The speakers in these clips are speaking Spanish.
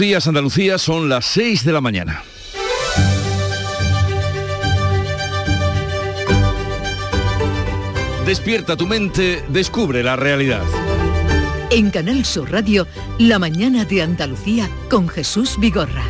Días Andalucía son las 6 de la mañana. Despierta tu mente, descubre la realidad. En Canal Sur Radio, La mañana de Andalucía con Jesús Vigorra.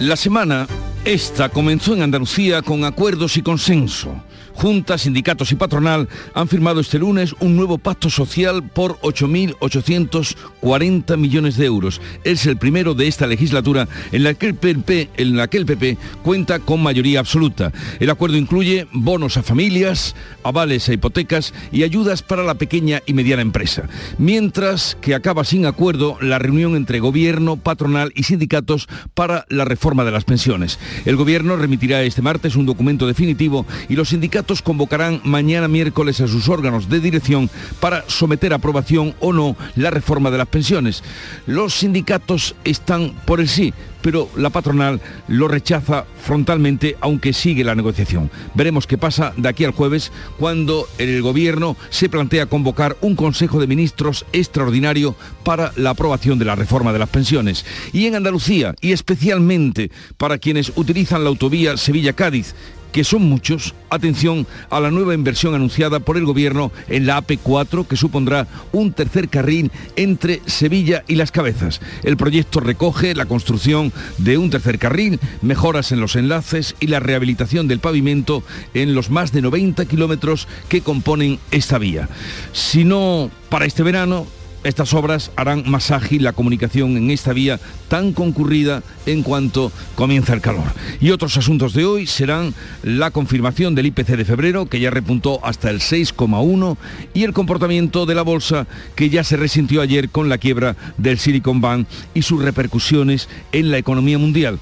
La semana esta comenzó en Andalucía con acuerdos y consenso. Juntas, sindicatos y patronal han firmado este lunes un nuevo pacto social por 8.840 millones de euros. Es el primero de esta legislatura en la, que el PP, en la que el PP cuenta con mayoría absoluta. El acuerdo incluye bonos a familias, avales a hipotecas y ayudas para la pequeña y mediana empresa. Mientras que acaba sin acuerdo la reunión entre gobierno, patronal y sindicatos para la reforma de las pensiones. El gobierno remitirá este martes un documento definitivo y los sindicatos convocarán mañana miércoles a sus órganos de dirección para someter a aprobación o no la reforma de las pensiones. Los sindicatos están por el sí, pero la patronal lo rechaza frontalmente, aunque sigue la negociación. Veremos qué pasa de aquí al jueves, cuando el Gobierno se plantea convocar un Consejo de Ministros extraordinario para la aprobación de la reforma de las pensiones. Y en Andalucía, y especialmente para quienes utilizan la autovía Sevilla-Cádiz, que son muchos, atención a la nueva inversión anunciada por el Gobierno en la AP4, que supondrá un tercer carril entre Sevilla y Las Cabezas. El proyecto recoge la construcción de un tercer carril, mejoras en los enlaces y la rehabilitación del pavimento en los más de 90 kilómetros que componen esta vía. Si no para este verano, estas obras harán más ágil la comunicación en esta vía tan concurrida en cuanto comienza el calor. Y otros asuntos de hoy serán la confirmación del IPC de febrero, que ya repuntó hasta el 6,1, y el comportamiento de la bolsa, que ya se resintió ayer con la quiebra del Silicon Bank y sus repercusiones en la economía mundial.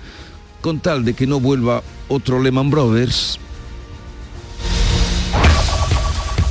Con tal de que no vuelva otro Lehman Brothers,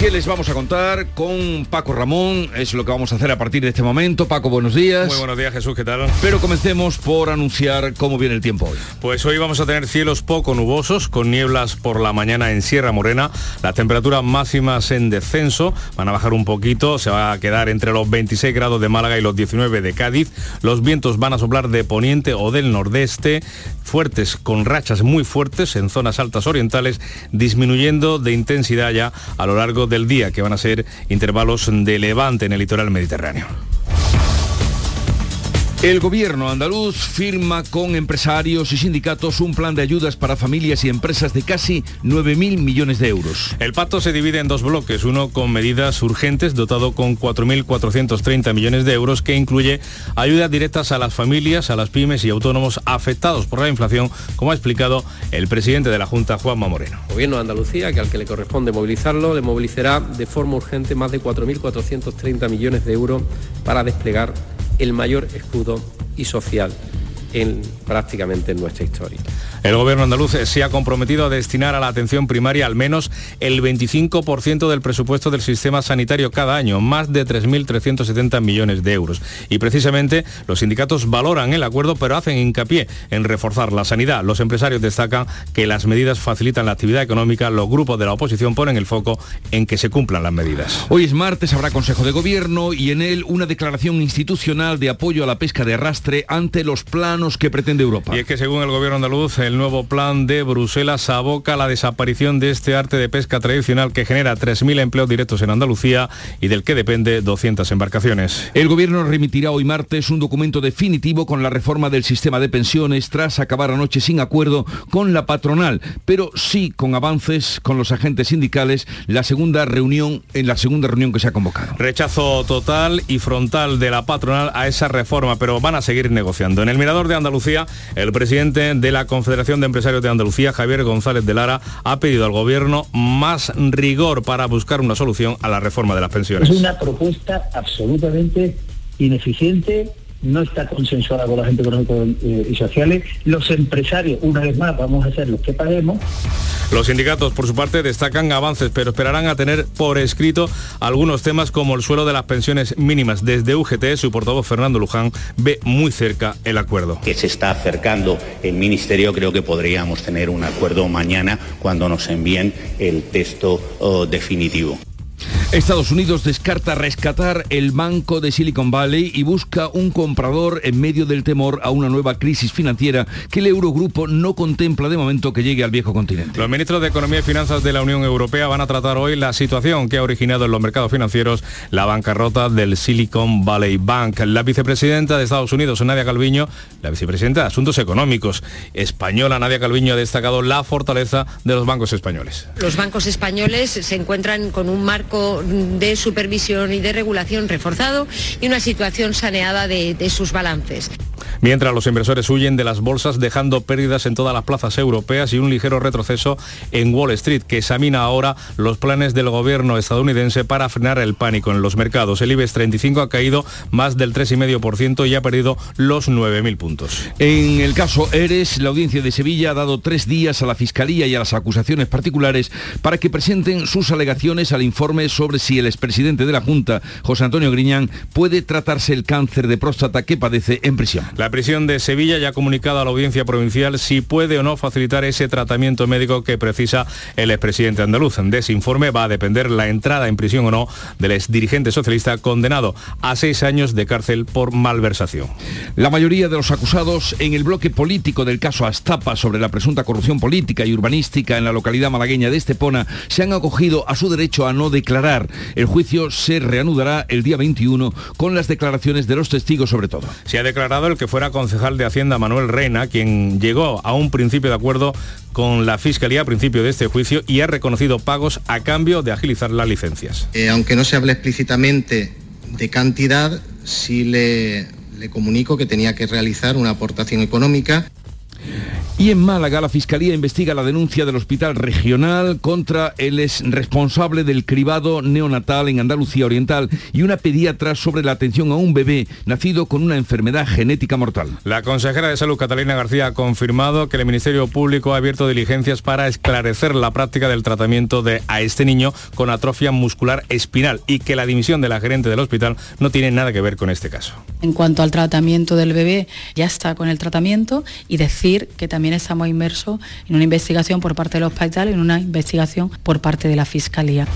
¿Qué les vamos a contar con Paco Ramón? Es lo que vamos a hacer a partir de este momento. Paco, buenos días. Muy buenos días, Jesús, ¿qué tal? Pero comencemos por anunciar cómo viene el tiempo hoy. Pues hoy vamos a tener cielos poco nubosos, con nieblas por la mañana en Sierra Morena. Las temperaturas máximas en descenso van a bajar un poquito, se va a quedar entre los 26 grados de Málaga y los 19 de Cádiz. Los vientos van a soplar de poniente o del nordeste, fuertes con rachas muy fuertes en zonas altas orientales, disminuyendo de intensidad ya a lo largo del día, que van a ser intervalos de levante en el litoral mediterráneo. El gobierno andaluz firma con empresarios y sindicatos un plan de ayudas para familias y empresas de casi 9.000 millones de euros. El pacto se divide en dos bloques, uno con medidas urgentes dotado con 4.430 millones de euros que incluye ayudas directas a las familias, a las pymes y autónomos afectados por la inflación, como ha explicado el presidente de la Junta, Juanma Moreno. El gobierno de Andalucía, que al que le corresponde movilizarlo, le movilizará de forma urgente más de 4.430 millones de euros para desplegar el mayor escudo y social en prácticamente en nuestra historia. El gobierno andaluz se ha comprometido a destinar a la atención primaria al menos el 25% del presupuesto del sistema sanitario cada año, más de 3.370 millones de euros. Y precisamente los sindicatos valoran el acuerdo, pero hacen hincapié en reforzar la sanidad. Los empresarios destacan que las medidas facilitan la actividad económica, los grupos de la oposición ponen el foco en que se cumplan las medidas. Hoy es martes, habrá Consejo de Gobierno y en él una declaración institucional de apoyo a la pesca de arrastre ante los planos que pretende Europa. Y es que según el gobierno andaluz, el nuevo plan de Bruselas aboca la desaparición de este arte de pesca tradicional que genera 3.000 empleos directos en Andalucía y del que depende 200 embarcaciones. El gobierno remitirá hoy martes un documento definitivo con la reforma del sistema de pensiones tras acabar anoche sin acuerdo con la patronal, pero sí con avances con los agentes sindicales la segunda reunión en la segunda reunión que se ha convocado. Rechazo total y frontal de la patronal a esa reforma, pero van a seguir negociando. En el Mirador de Andalucía, el presidente de la Confederación de Empresarios de Andalucía, Javier González de Lara, ha pedido al Gobierno más rigor para buscar una solución a la reforma de las pensiones. Es una propuesta absolutamente ineficiente, no está consensuada con la gente económica y sociales. Los empresarios, una vez más, vamos a ser los que paguemos. Los sindicatos, por su parte, destacan avances, pero esperarán a tener por escrito algunos temas como el suelo de las pensiones mínimas. Desde UGT, su portavoz Fernando Luján ve muy cerca el acuerdo. Que se está acercando el Ministerio, creo que podríamos tener un acuerdo mañana cuando nos envíen el texto oh, definitivo. Estados Unidos descarta rescatar el banco de Silicon Valley y busca un comprador en medio del temor a una nueva crisis financiera que el Eurogrupo no contempla de momento que llegue al viejo continente. Los ministros de Economía y Finanzas de la Unión Europea van a tratar hoy la situación que ha originado en los mercados financieros la bancarrota del Silicon Valley Bank. La vicepresidenta de Estados Unidos, Nadia Calviño, la vicepresidenta de Asuntos Económicos española, Nadia Calviño, ha destacado la fortaleza de los bancos españoles. Los bancos españoles se encuentran con un marco de supervisión y de regulación reforzado y una situación saneada de, sus balances. Mientras los inversores huyen de las bolsas dejando pérdidas en todas las plazas europeas y un ligero retroceso en Wall Street, que examina ahora los planes del gobierno estadounidense para frenar el pánico en los mercados. El IBEX 35 ha caído más del 3,5% y ha perdido los 9.000 puntos. En el caso Eres, la audiencia de Sevilla ha dado tres días a la Fiscalía y a las acusaciones particulares para que presenten sus alegaciones al informe sobre si el expresidente de la Junta, José Antonio Griñán, puede tratarse el cáncer de próstata que padece en prisión. La prisión de Sevilla ya ha comunicado a la audiencia provincial si puede o no facilitar ese tratamiento médico que precisa el expresidente andaluz. De ese informe va a depender la entrada en prisión o no del exdirigente socialista condenado a seis años de cárcel por malversación. La mayoría de los acusados en el bloque político del caso Astapa sobre la presunta corrupción política y urbanística en la localidad malagueña de Estepona se han acogido a su derecho a no declarar. El juicio se reanudará el día 21 con las declaraciones de los testigos sobre todo. Se ha declarado el que fuera concejal de Hacienda Manuel Reina, quien llegó a un principio de acuerdo con la Fiscalía a principio de este juicio y ha reconocido pagos a cambio de agilizar las licencias. Eh, aunque no se hable explícitamente de cantidad, sí le, le comunico que tenía que realizar una aportación económica y en Málaga la Fiscalía investiga la denuncia del Hospital Regional contra el ex responsable del cribado neonatal en Andalucía Oriental y una pediatra sobre la atención a un bebé nacido con una enfermedad genética mortal. La consejera de Salud Catalina García ha confirmado que el Ministerio Público ha abierto diligencias para esclarecer la práctica del tratamiento de a este niño con atrofia muscular espinal y que la dimisión de la gerente del hospital no tiene nada que ver con este caso. En cuanto al tratamiento del bebé, ya está con el tratamiento y decir que también estamos inmersos en una investigación por parte del hospital y en una investigación por parte de la Fiscalía.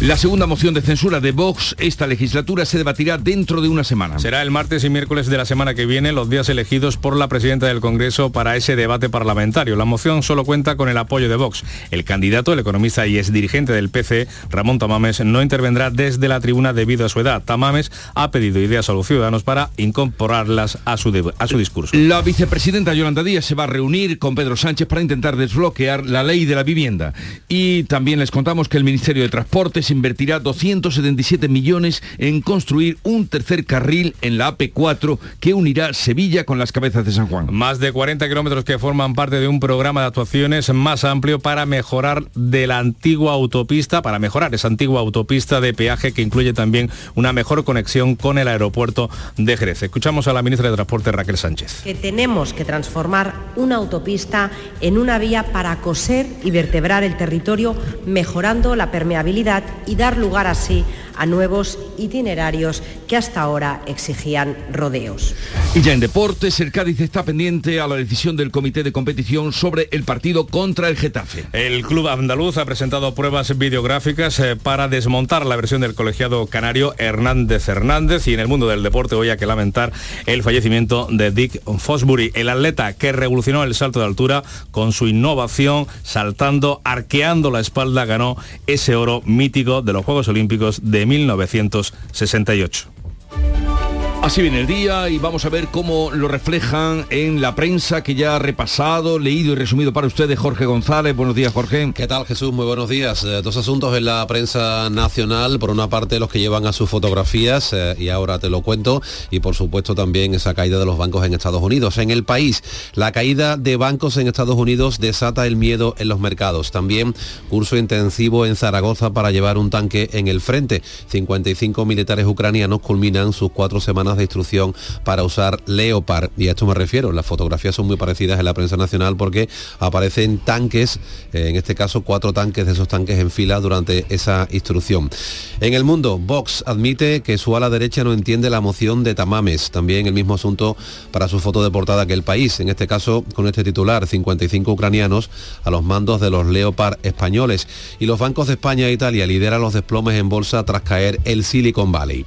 La segunda moción de censura de Vox esta legislatura se debatirá dentro de una semana. Será el martes y miércoles de la semana que viene los días elegidos por la presidenta del Congreso para ese debate parlamentario. La moción solo cuenta con el apoyo de Vox. El candidato, el economista y exdirigente del PC, Ramón Tamames, no intervendrá desde la tribuna debido a su edad. Tamames ha pedido ideas a los ciudadanos para incorporarlas a su, a su discurso. La vicepresidenta Yolanda Díaz se va a reunir con Pedro Sánchez para intentar desbloquear la ley de la vivienda. Y también les contamos que el Ministerio de Transportes invertirá 277 millones en construir un tercer carril en la AP4 que unirá Sevilla con las cabezas de San Juan. Más de 40 kilómetros que forman parte de un programa de actuaciones más amplio para mejorar de la antigua autopista, para mejorar esa antigua autopista de peaje que incluye también una mejor conexión con el aeropuerto de Jerez. Escuchamos a la ministra de Transporte Raquel Sánchez. Que tenemos que transformar una autopista en una vía para coser y vertebrar el territorio mejorando la permeabilidad y dar lugar así a nuevos itinerarios que hasta ahora exigían rodeos. Y ya en deportes, el Cádiz está pendiente a la decisión del comité de competición sobre el partido contra el Getafe. El club andaluz ha presentado pruebas videográficas eh, para desmontar la versión del colegiado canario Hernández Hernández y en el mundo del deporte hoy hay que lamentar el fallecimiento de Dick Fosbury, el atleta que revolucionó el salto de altura con su innovación, saltando, arqueando la espalda, ganó ese oro mítico de los Juegos Olímpicos de 1968. Así viene el día y vamos a ver cómo lo reflejan en la prensa que ya ha repasado, leído y resumido para ustedes Jorge González. Buenos días, Jorge. ¿Qué tal, Jesús? Muy buenos días. Eh, dos asuntos en la prensa nacional. Por una parte, los que llevan a sus fotografías, eh, y ahora te lo cuento, y por supuesto también esa caída de los bancos en Estados Unidos. En el país, la caída de bancos en Estados Unidos desata el miedo en los mercados. También curso intensivo en Zaragoza para llevar un tanque en el frente. 55 militares ucranianos culminan sus cuatro semanas de instrucción para usar Leopard. Y a esto me refiero, las fotografías son muy parecidas en la prensa nacional porque aparecen tanques, eh, en este caso cuatro tanques de esos tanques en fila durante esa instrucción. En el mundo, Vox admite que su ala derecha no entiende la moción de Tamames. También el mismo asunto para su foto de portada que el país, en este caso con este titular, 55 ucranianos a los mandos de los Leopard españoles. Y los bancos de España e Italia lideran los desplomes en bolsa tras caer el Silicon Valley.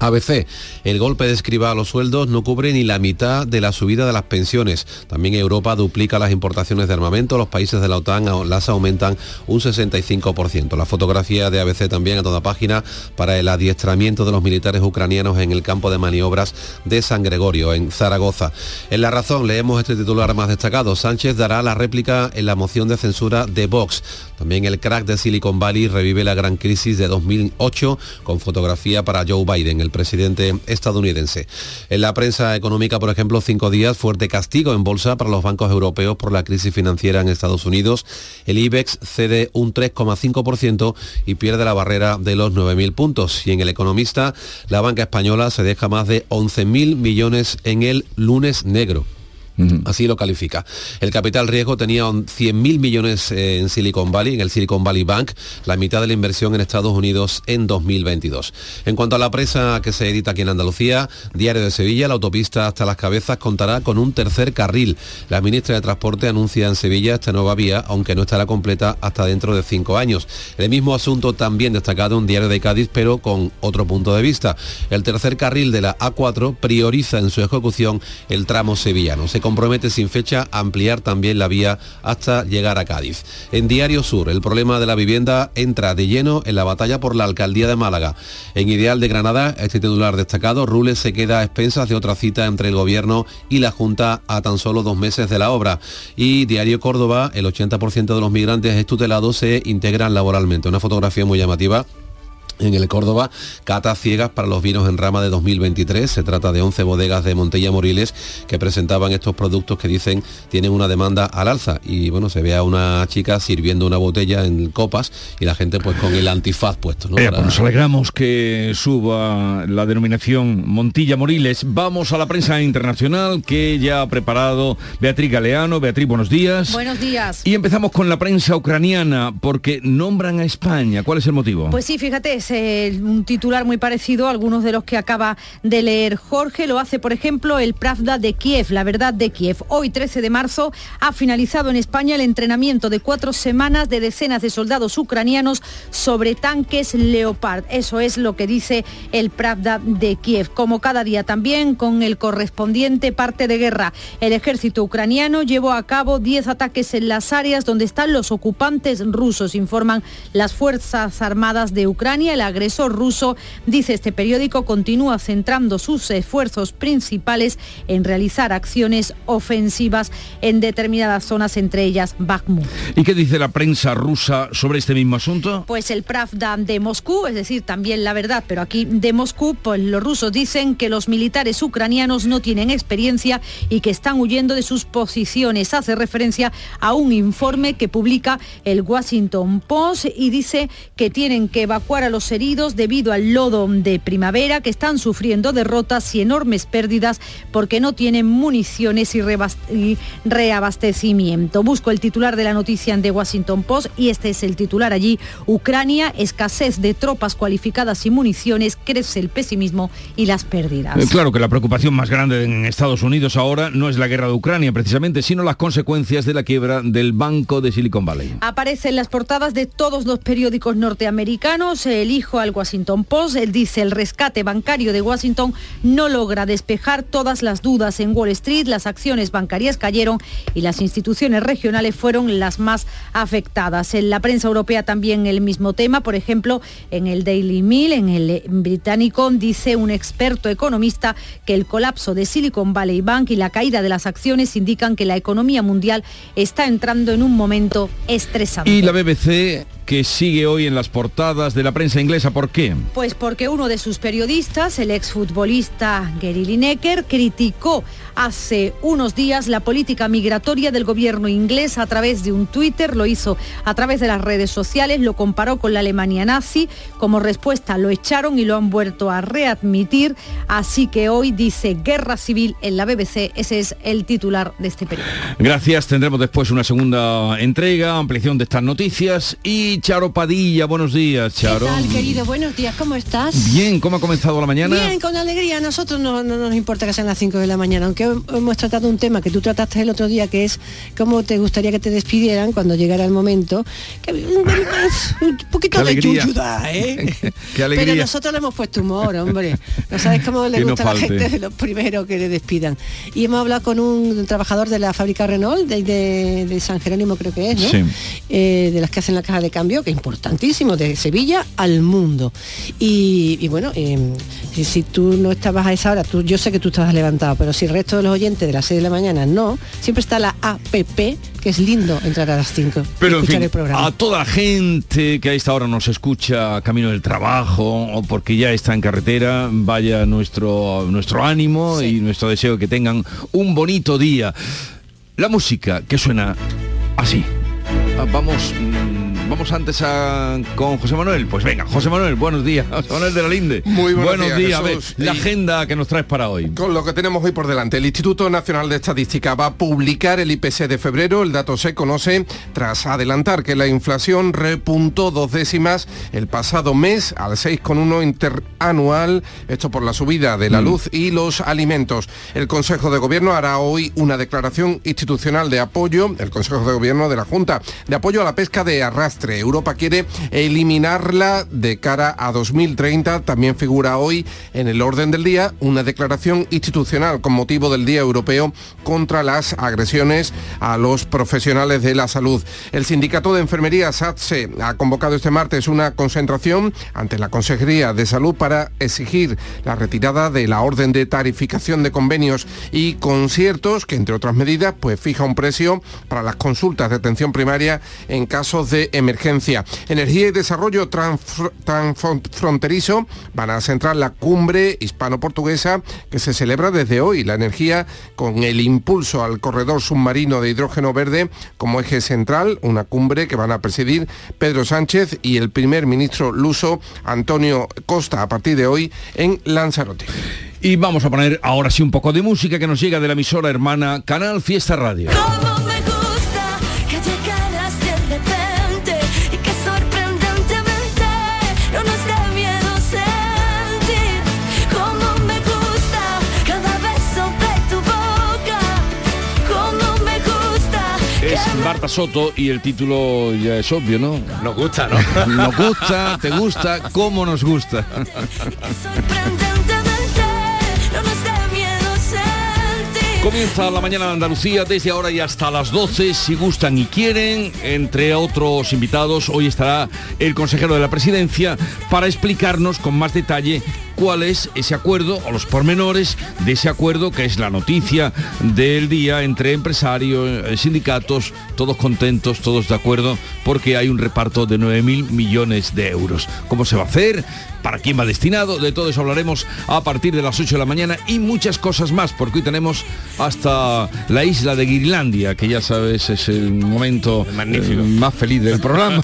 ABC, el golpe de escriba a los sueldos no cubre ni la mitad de la subida de las pensiones. También Europa duplica las importaciones de armamento, los países de la OTAN las aumentan un 65%. La fotografía de ABC también a toda página para el adiestramiento de los militares ucranianos en el campo de maniobras de San Gregorio, en Zaragoza. En La Razón leemos este titular más destacado. Sánchez dará la réplica en la moción de censura de Vox. También el crack de Silicon Valley revive la gran crisis de 2008 con fotografía para Joe Biden, el presidente estadounidense. En la prensa económica, por ejemplo, cinco días, fuerte castigo en bolsa para los bancos europeos por la crisis financiera en Estados Unidos. El IBEX cede un 3,5% y pierde la barrera de los 9.000 puntos. Y en el economista, la banca española se deja más de 11.000 millones en el lunes negro. Así lo califica. El capital riesgo tenía 100.000 millones eh, en Silicon Valley, en el Silicon Valley Bank, la mitad de la inversión en Estados Unidos en 2022. En cuanto a la presa que se edita aquí en Andalucía, Diario de Sevilla, la autopista hasta las cabezas contará con un tercer carril. La ministra de Transporte anuncia en Sevilla esta nueva vía, aunque no estará completa hasta dentro de cinco años. El mismo asunto también destacado en Diario de Cádiz, pero con otro punto de vista. El tercer carril de la A4 prioriza en su ejecución el tramo sevillano compromete sin fecha ampliar también la vía hasta llegar a Cádiz. En Diario Sur, el problema de la vivienda entra de lleno en la batalla por la alcaldía de Málaga. En Ideal de Granada, este titular destacado, Rules se queda a expensas de otra cita entre el gobierno y la Junta a tan solo dos meses de la obra. Y Diario Córdoba, el 80% de los migrantes estutelados se integran laboralmente. Una fotografía muy llamativa en el Córdoba, cata ciegas para los vinos en rama de 2023. Se trata de 11 bodegas de Montella Moriles que presentaban estos productos que dicen tienen una demanda al alza. Y bueno, se ve a una chica sirviendo una botella en copas y la gente pues con el antifaz puesto. ¿no? pues nos alegramos que suba la denominación Montilla Moriles. Vamos a la prensa internacional que ya ha preparado Beatriz Galeano. Beatriz, buenos días. Buenos días. Y empezamos con la prensa ucraniana porque nombran a España. ¿Cuál es el motivo? Pues sí, fíjate, un titular muy parecido a algunos de los que acaba de leer Jorge. Lo hace, por ejemplo, el Pravda de Kiev, la verdad de Kiev. Hoy, 13 de marzo, ha finalizado en España el entrenamiento de cuatro semanas de decenas de soldados ucranianos sobre tanques Leopard. Eso es lo que dice el Pravda de Kiev. Como cada día también con el correspondiente parte de guerra. El ejército ucraniano llevó a cabo 10 ataques en las áreas donde están los ocupantes rusos, informan las Fuerzas Armadas de Ucrania agresor ruso, dice este periódico, continúa centrando sus esfuerzos principales en realizar acciones ofensivas en determinadas zonas, entre ellas Bakhmut. ¿Y qué dice la prensa rusa sobre este mismo asunto? Pues el Pravda de Moscú, es decir, también la verdad, pero aquí de Moscú, pues los rusos dicen que los militares ucranianos no tienen experiencia y que están huyendo de sus posiciones. Hace referencia a un informe que publica el Washington Post y dice que tienen que evacuar a los heridos debido al lodo de primavera que están sufriendo derrotas y enormes pérdidas porque no tienen municiones y, reabastecimiento. Busco el titular de la noticia en The Washington Post y este es el titular allí. Ucrania, escasez de tropas cualificadas y municiones, crece el pesimismo y las pérdidas. Eh, claro que la preocupación más grande en Estados Unidos ahora no es la guerra de Ucrania precisamente, sino las consecuencias de la quiebra del banco de Silicon Valley. Aparece en las portadas de todos los periódicos norteamericanos. El dijo al Washington Post, él dice, el rescate bancario de Washington no logra despejar todas las dudas en Wall Street, las acciones bancarias cayeron y las instituciones regionales fueron las más afectadas. En la prensa europea también el mismo tema, por ejemplo, en el Daily Mail, en el británico, dice un experto economista que el colapso de Silicon Valley Bank y la caída de las acciones indican que la economía mundial está entrando en un momento estresante. Y la BBC que sigue hoy en las portadas de la prensa inglesa. ¿Por qué? Pues porque uno de sus periodistas, el exfutbolista Gary Lineker, criticó hace unos días la política migratoria del gobierno inglés a través de un Twitter, lo hizo a través de las redes sociales, lo comparó con la Alemania nazi, como respuesta lo echaron y lo han vuelto a readmitir, así que hoy dice guerra civil en la BBC, ese es el titular de este periódico. Gracias, tendremos después una segunda entrega, ampliación de estas noticias y Charo Padilla, buenos días, Charo. ¿Qué tal, querido? Buenos días, ¿cómo estás? Bien, ¿cómo ha comenzado la mañana? Bien, con alegría. A nosotros no, no nos importa que sean las 5 de la mañana, aunque hemos tratado un tema que tú trataste el otro día, que es cómo te gustaría que te despidieran cuando llegara el momento. Que, un poquito de yuyuda, ¿eh? Qué alegría. Pero nosotros le hemos puesto humor, hombre. No sabes cómo le no gusta a la gente de los primeros que le despidan. Y hemos hablado con un trabajador de la fábrica Renault, de, de- de San Jerónimo creo que es, ¿no? Sí. Eh, de las que hacen la caja de cambio, que es importantísimo, de Sevilla al mundo. Y, y bueno, eh, si, si tú no estabas a esa hora, tú, yo sé que tú estabas levantado, pero si el resto de los oyentes de las 6 de la mañana no, siempre está la APP, que es lindo entrar a las 5 Pero en fin, el programa. a toda la gente que a esta hora nos escucha camino del trabajo o porque ya está en carretera, vaya nuestro, nuestro ánimo y nuestro deseo que tengan un bonito día. La música que suena así. Ah, Vamos, mm, vamos antes a, con José Manuel. Pues venga, José Manuel, buenos días. José Manuel de la Linde. Muy buenos días, días. A ver, Jesús. la agenda que nos traes para hoy. Con lo que tenemos hoy por delante, el Instituto Nacional de Estadística va a publicar el IPC de febrero. El dato se conoce tras adelantar que la inflación repuntó dos décimas el pasado mes al 6,1 interanual, esto por la subida de la luz y los alimentos. El Consejo de Gobierno hará hoy una declaración institucional de apoyo, el Consejo de Gobierno de la Junta, de apoyo a la pesca de arrastre. Europa quiere eliminarla de cara a 2030. También figura hoy en el orden del día una declaración institucional con motivo del Día Europeo contra las agresiones a los profesionales de la salud. El sindicato de enfermería SATSE ha convocado este martes una concentración ante la Consejería de Salud para exigir la retirada de la orden de tarificación de convenios y conciertos que entre otras medidas pues fija un precio para las consultas de atención primaria en casos de emergencia. Energía y desarrollo transfr- transfronterizo van a centrar la cumbre hispano-portuguesa que se celebra desde hoy. La energía con el impulso al corredor submarino de hidrógeno verde como eje central, una cumbre que van a presidir Pedro Sánchez y el primer ministro luso Antonio Costa a partir de hoy en Lanzarote. Y vamos a poner ahora sí un poco de música que nos llega de la emisora hermana Canal Fiesta Radio. Marta Soto y el título ya es obvio, ¿no? Nos gusta, ¿no? Nos gusta, te gusta, cómo nos gusta. Comienza la mañana de Andalucía desde ahora y hasta las 12, si gustan y quieren. Entre otros invitados, hoy estará el consejero de la presidencia para explicarnos con más detalle cuál es ese acuerdo o los pormenores de ese acuerdo que es la noticia del día entre empresarios, eh, sindicatos, todos contentos, todos de acuerdo, porque hay un reparto de 9.000 millones de euros. ¿Cómo se va a hacer? ¿Para quién va destinado? De todo eso hablaremos a partir de las 8 de la mañana y muchas cosas más, porque hoy tenemos hasta la isla de Guirlandia, que ya sabes es el momento magnífico. eh, más feliz del programa.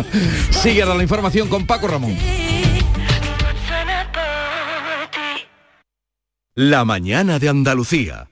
Sigue ahora la información con Paco Ramón. La mañana de Andalucía.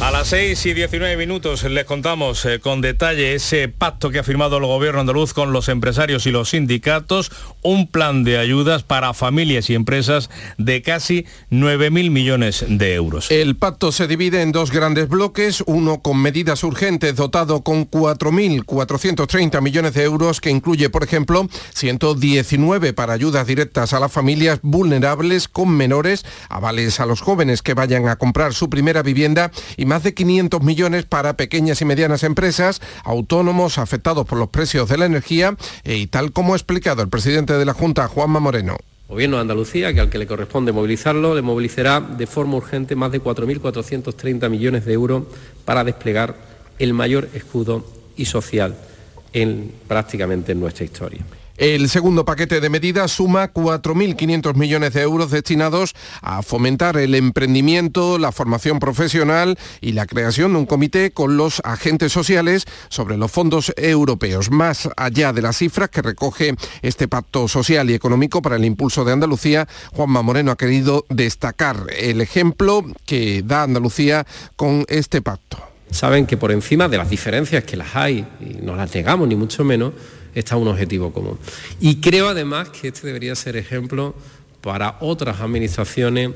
A las 6 y 19 minutos les contamos eh, con detalle ese pacto que ha firmado el gobierno andaluz con los empresarios y los sindicatos, un plan de ayudas para familias y empresas de casi 9.000 millones de euros. El pacto se divide en dos grandes bloques, uno con medidas urgentes dotado con 4.430 millones de euros que incluye, por ejemplo, 119 para ayudas directas a las familias vulnerables con menores, avales a los jóvenes que vayan a comprar su primera vivienda y más de 500 millones para pequeñas y medianas empresas, autónomos afectados por los precios de la energía eh, y tal como ha explicado el presidente de la Junta, Juanma Moreno. Gobierno de Andalucía, que al que le corresponde movilizarlo, le movilizará de forma urgente más de 4.430 millones de euros para desplegar el mayor escudo y social en prácticamente en nuestra historia. El segundo paquete de medidas suma 4.500 millones de euros destinados a fomentar el emprendimiento, la formación profesional y la creación de un comité con los agentes sociales sobre los fondos europeos, más allá de las cifras que recoge este pacto social y económico para el impulso de Andalucía. Juanma Moreno ha querido destacar el ejemplo que da Andalucía con este pacto. Saben que por encima de las diferencias que las hay, y no las negamos ni mucho menos, está un objetivo común. Y creo además que este debería ser ejemplo para otras administraciones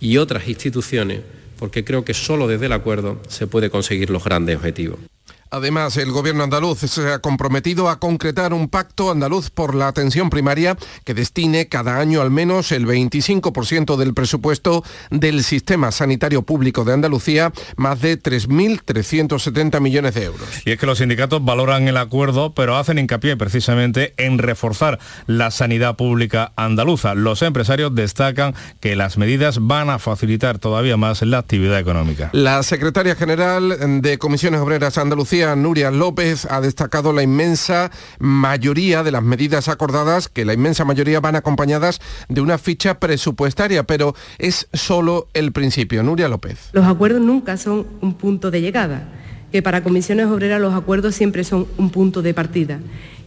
y otras instituciones, porque creo que solo desde el acuerdo se puede conseguir los grandes objetivos. Además, el gobierno andaluz se ha comprometido a concretar un pacto andaluz por la atención primaria que destine cada año al menos el 25% del presupuesto del sistema sanitario público de Andalucía, más de 3.370 millones de euros. Y es que los sindicatos valoran el acuerdo, pero hacen hincapié precisamente en reforzar la sanidad pública andaluza. Los empresarios destacan que las medidas van a facilitar todavía más la actividad económica. La secretaria general de Comisiones Obreras Andalucía, Nuria López, ha destacado la inmensa mayoría de las medidas acordadas, que la inmensa mayoría van acompañadas de una ficha presupuestaria, pero es solo el principio. Nuria López. Los acuerdos nunca son un punto de llegada, que para comisiones obreras los acuerdos siempre son un punto de partida.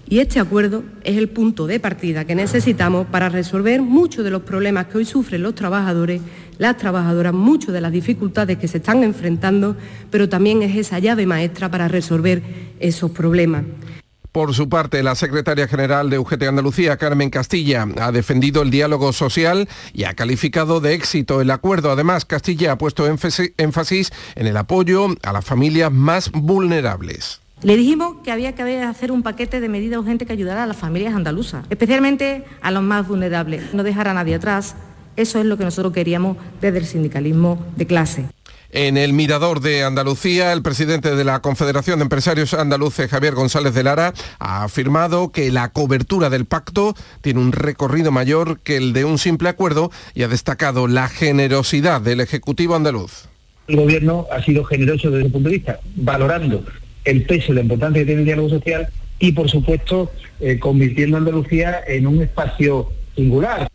Y este acuerdo es el punto de partida que necesitamos para resolver muchos de los problemas que hoy sufren los trabajadores, las trabajadoras, muchas de las dificultades que se están enfrentando, pero también es esa llave maestra para resolver esos problemas. Por su parte, la secretaria general de UGT Andalucía, Carmen Castilla, ha defendido el diálogo social y ha calificado de éxito el acuerdo. Además, Castilla ha puesto énfasis en el apoyo a las familias más vulnerables. Le dijimos que había que hacer un paquete de medidas urgentes que ayudara a las familias andaluzas, especialmente a los más vulnerables, no dejar a nadie atrás. Eso es lo que nosotros queríamos desde el sindicalismo de clase. En el Mirador de Andalucía, el presidente de la Confederación de Empresarios Andaluces, Javier González de Lara, ha afirmado que la cobertura del pacto tiene un recorrido mayor que el de un simple acuerdo y ha destacado la generosidad del Ejecutivo andaluz. El Gobierno ha sido generoso desde ese punto de vista, valorando el peso y la importancia que tiene el diálogo social y, por supuesto, eh, convirtiendo a Andalucía en un espacio singular.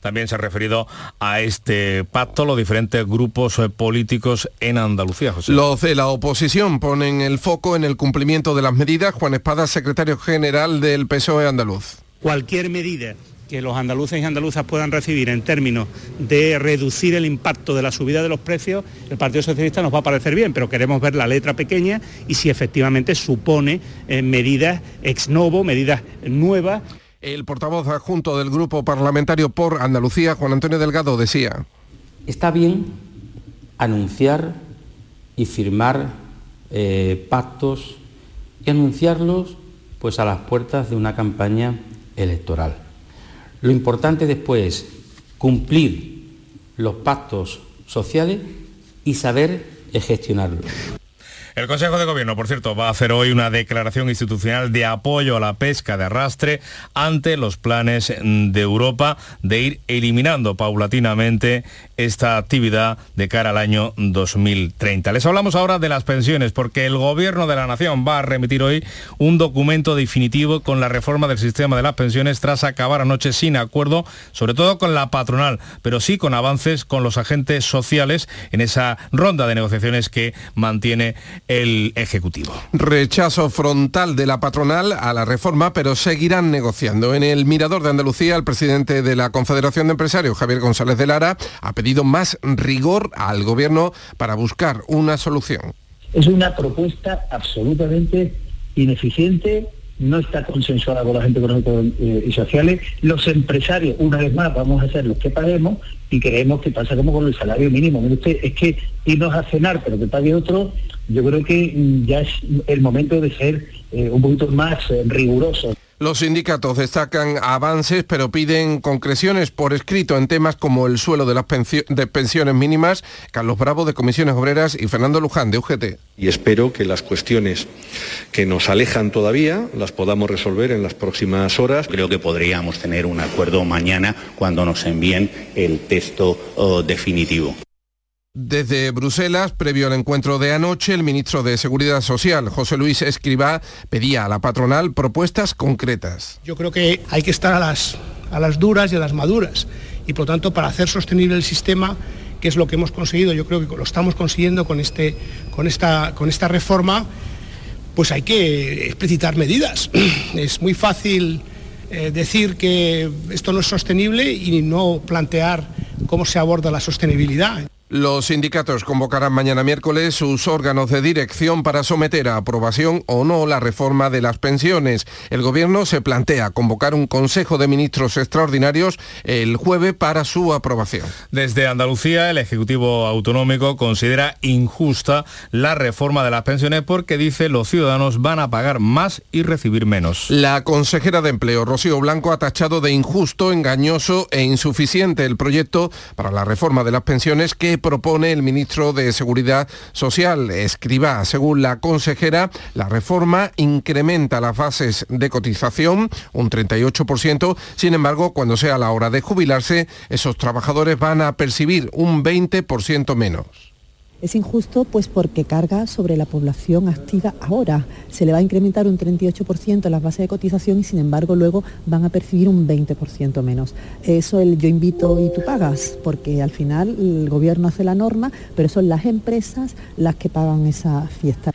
También se ha referido a este pacto los diferentes grupos eh, políticos en Andalucía. José. Los de la oposición ponen el foco en el cumplimiento de las medidas. Juan Espada, secretario general del PSOE andaluz. Cualquier medida que los andaluces y andaluzas puedan recibir en términos de reducir el impacto de la subida de los precios, el Partido Socialista nos va a parecer bien, pero queremos ver la letra pequeña y si efectivamente supone eh, medidas ex novo, medidas nuevas. El portavoz adjunto del Grupo Parlamentario por Andalucía, Juan Antonio Delgado, decía. Está bien anunciar y firmar eh, pactos y anunciarlos pues a las puertas de una campaña electoral. Lo importante después es cumplir los pactos sociales y saber gestionarlos. El Consejo de Gobierno, por cierto, va a hacer hoy una declaración institucional de apoyo a la pesca de arrastre ante los planes de Europa de ir eliminando paulatinamente esta actividad de cara al año 2030. Les hablamos ahora de las pensiones porque el Gobierno de la Nación va a remitir hoy un documento definitivo con la reforma del sistema de las pensiones tras acabar anoche sin acuerdo, sobre todo con la patronal, pero sí con avances con los agentes sociales en esa ronda de negociaciones que mantiene el Ejecutivo. Rechazo frontal de la patronal a la reforma, pero seguirán negociando. En el Mirador de Andalucía, el presidente de la Confederación de Empresarios, Javier González de Lara, ha pedido más rigor al Gobierno para buscar una solución. Es una propuesta absolutamente ineficiente, no está consensuada con la gente económica eh, y sociales. Los empresarios, una vez más, vamos a ser los que paguemos y creemos que pasa como con el salario mínimo. Usted, es que irnos a cenar, pero que pague otro, yo creo que mm, ya es el momento de ser eh, un poquito más eh, rigurosos. Los sindicatos destacan avances, pero piden concreciones por escrito en temas como el suelo de las de pensiones mínimas. Carlos Bravo de Comisiones Obreras y Fernando Luján de UGT. y espero que las cuestiones que nos alejan todavía las podamos resolver en las próximas horas. Creo que podríamos tener un acuerdo mañana cuando nos envíen el texto oh, definitivo. Desde Bruselas, previo al encuentro de anoche, el ministro de Seguridad Social, José Luis Escribá, pedía a la patronal propuestas concretas. Yo creo que hay que estar a las, duras y a las maduras. Y por tanto, para hacer sostenible el sistema, que es lo que hemos conseguido, yo creo que lo estamos consiguiendo con, este, esta reforma, pues hay que explicitar medidas. Es muy fácil eh, decir que esto no es sostenible y no plantear cómo se aborda la sostenibilidad. Los sindicatos convocarán mañana miércoles sus órganos de dirección para someter a aprobación o no la reforma de las pensiones. El Gobierno se plantea convocar un Consejo de Ministros extraordinarios el jueves para su aprobación. Desde Andalucía, el Ejecutivo Autonómico considera injusta la reforma de las pensiones porque dice los ciudadanos van a pagar más y recibir menos. La consejera de Empleo, Rocío Blanco, ha tachado de injusto, engañoso e insuficiente el proyecto para la reforma de las pensiones que propone el ministro de Seguridad Social, Escribá. Según la consejera, la reforma incrementa las bases de cotización un 38%. Sin embargo, cuando sea la hora de jubilarse, esos trabajadores van a percibir un 20% menos. Es injusto pues porque carga sobre la población activa ahora. Se le va a incrementar un 38% las bases de cotización y sin embargo luego van a percibir un 20% menos. Eso el yo invito y tú pagas, porque al final el gobierno hace la norma, pero son las empresas las que pagan esa fiesta.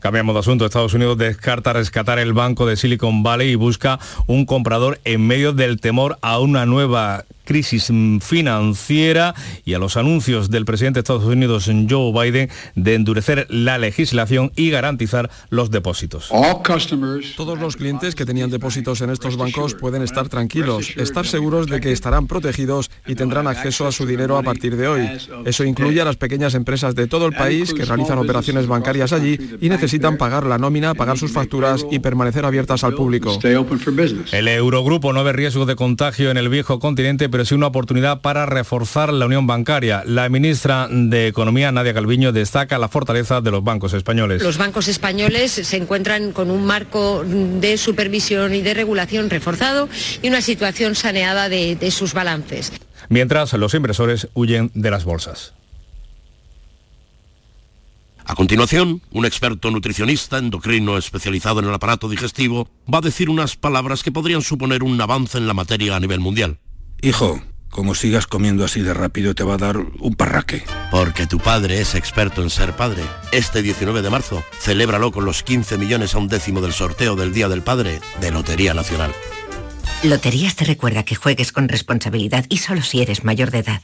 Cambiamos de asunto. Estados Unidos descarta rescatar el banco de Silicon Valley y busca un comprador en medio del temor a una nueva crisis financiera y a los anuncios del presidente de Estados Unidos Joe Biden de endurecer la legislación y garantizar los depósitos. Todos los clientes que tenían depósitos en estos bancos pueden estar tranquilos, estar seguros de que estarán protegidos y tendrán acceso a su dinero a partir de hoy. Eso incluye a las pequeñas empresas de todo el país que realizan operaciones bancarias allí y necesitan pagar la nómina, pagar sus facturas y permanecer abiertas al público. El Eurogrupo no ve riesgo de contagio en el viejo continente, pero sí una oportunidad para reforzar la unión bancaria. La ministra de Economía, Nadia Calviño, destaca la fortaleza de los bancos españoles. Los bancos españoles se encuentran con un marco de supervisión y de regulación reforzado y una situación saneada de, de sus balances. Mientras los inversores huyen de las bolsas. A continuación, un experto nutricionista endocrino especializado en el aparato digestivo va a decir unas palabras que podrían suponer un avance en la materia a nivel mundial. Hijo, como sigas comiendo así de rápido te va a dar un parraque. Porque tu padre es experto en ser padre. Este 19 de marzo, celébralo con los 15 millones a un décimo del sorteo del Día del Padre de Lotería Nacional. Loterías te recuerda que juegues con responsabilidad y solo si eres mayor de edad.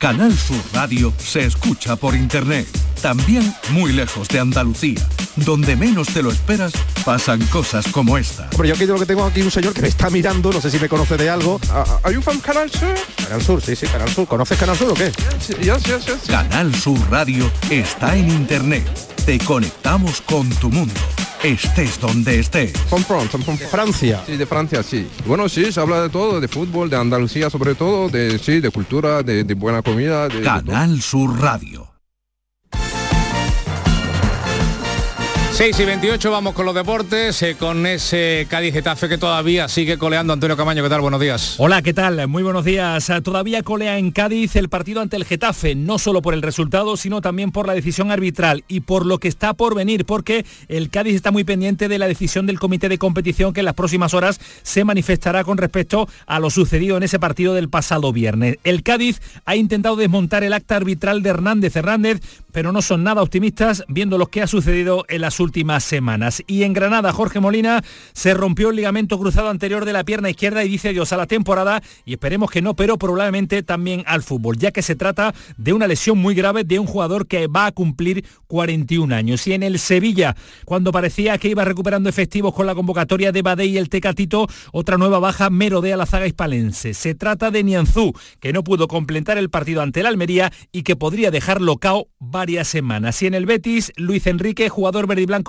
Canal Sur Radio se escucha por internet. También muy lejos de Andalucía. Donde menos te lo esperas, pasan cosas como esta. Hombre, yo aquí lo que tengo aquí un señor que me está mirando, no sé si me conoce de algo. ¿Are you from Canal Sur? Canal Sur, sí, sí, Canal Sur. ¿Conoces Canal Sur o qué? Yes, yes, yes. Canal Sur Radio está en internet. Te conectamos con tu mundo. Estés donde estés. From France, from Francia. Sí, de Francia, sí. Bueno, sí, se habla de todo, de fútbol, de Andalucía sobre todo, de sí, de cultura, de, de buena comida. De, Canal Sur Radio. 6 y 28 vamos con los deportes, eh, con ese Cádiz Getafe que todavía sigue coleando. Antonio Camaño, ¿qué tal? Buenos días. Hola, ¿qué tal? Muy buenos días. Todavía colea en Cádiz el partido ante el Getafe, no solo por el resultado, sino también por la decisión arbitral y por lo que está por venir, porque el Cádiz está muy pendiente de la decisión del comité de competición que en las próximas horas se manifestará con respecto a lo sucedido en ese partido del pasado viernes. El Cádiz ha intentado desmontar el acta arbitral de Hernández Hernández, pero no son nada optimistas viendo lo que ha sucedido en las últimas semanas. Y en Granada, Jorge Molina se rompió el ligamento cruzado anterior de la pierna izquierda y dice adiós a la temporada y esperemos que no, pero probablemente también al fútbol, ya que se trata de una lesión muy grave de un jugador que va a cumplir 41 años. Y en el Sevilla, cuando parecía que iba recuperando efectivos con la convocatoria de Badey y el Tecatito, otra nueva baja merodea la zaga hispalense. Se trata de Nianzú, que no pudo completar el partido ante el Almería y que podría dejarlo cao varias semanas. Y en el Betis, Luis Enrique, jugador verde y blanco,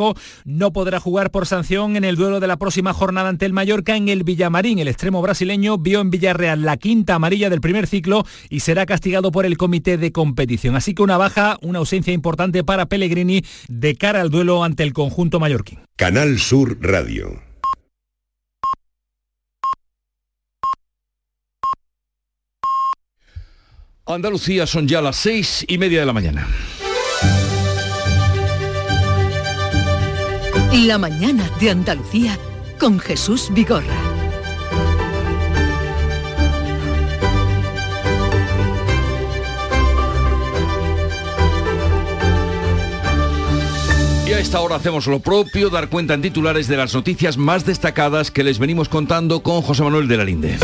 no podrá jugar por sanción en el duelo de la próxima jornada ante el Mallorca en el Villamarín. El extremo brasileño vio en Villarreal la quinta amarilla del primer ciclo y será castigado por el comité de competición. Así que una baja, una ausencia importante para Pellegrini de cara al duelo ante el conjunto mallorquín. Canal Sur Radio. Andalucía son ya las seis y media de la mañana. La mañana de Andalucía con Jesús Vigorra. Y a esta hora hacemos lo propio, dar cuenta en titulares de las noticias más destacadas que les venimos contando con José Manuel de la Linde.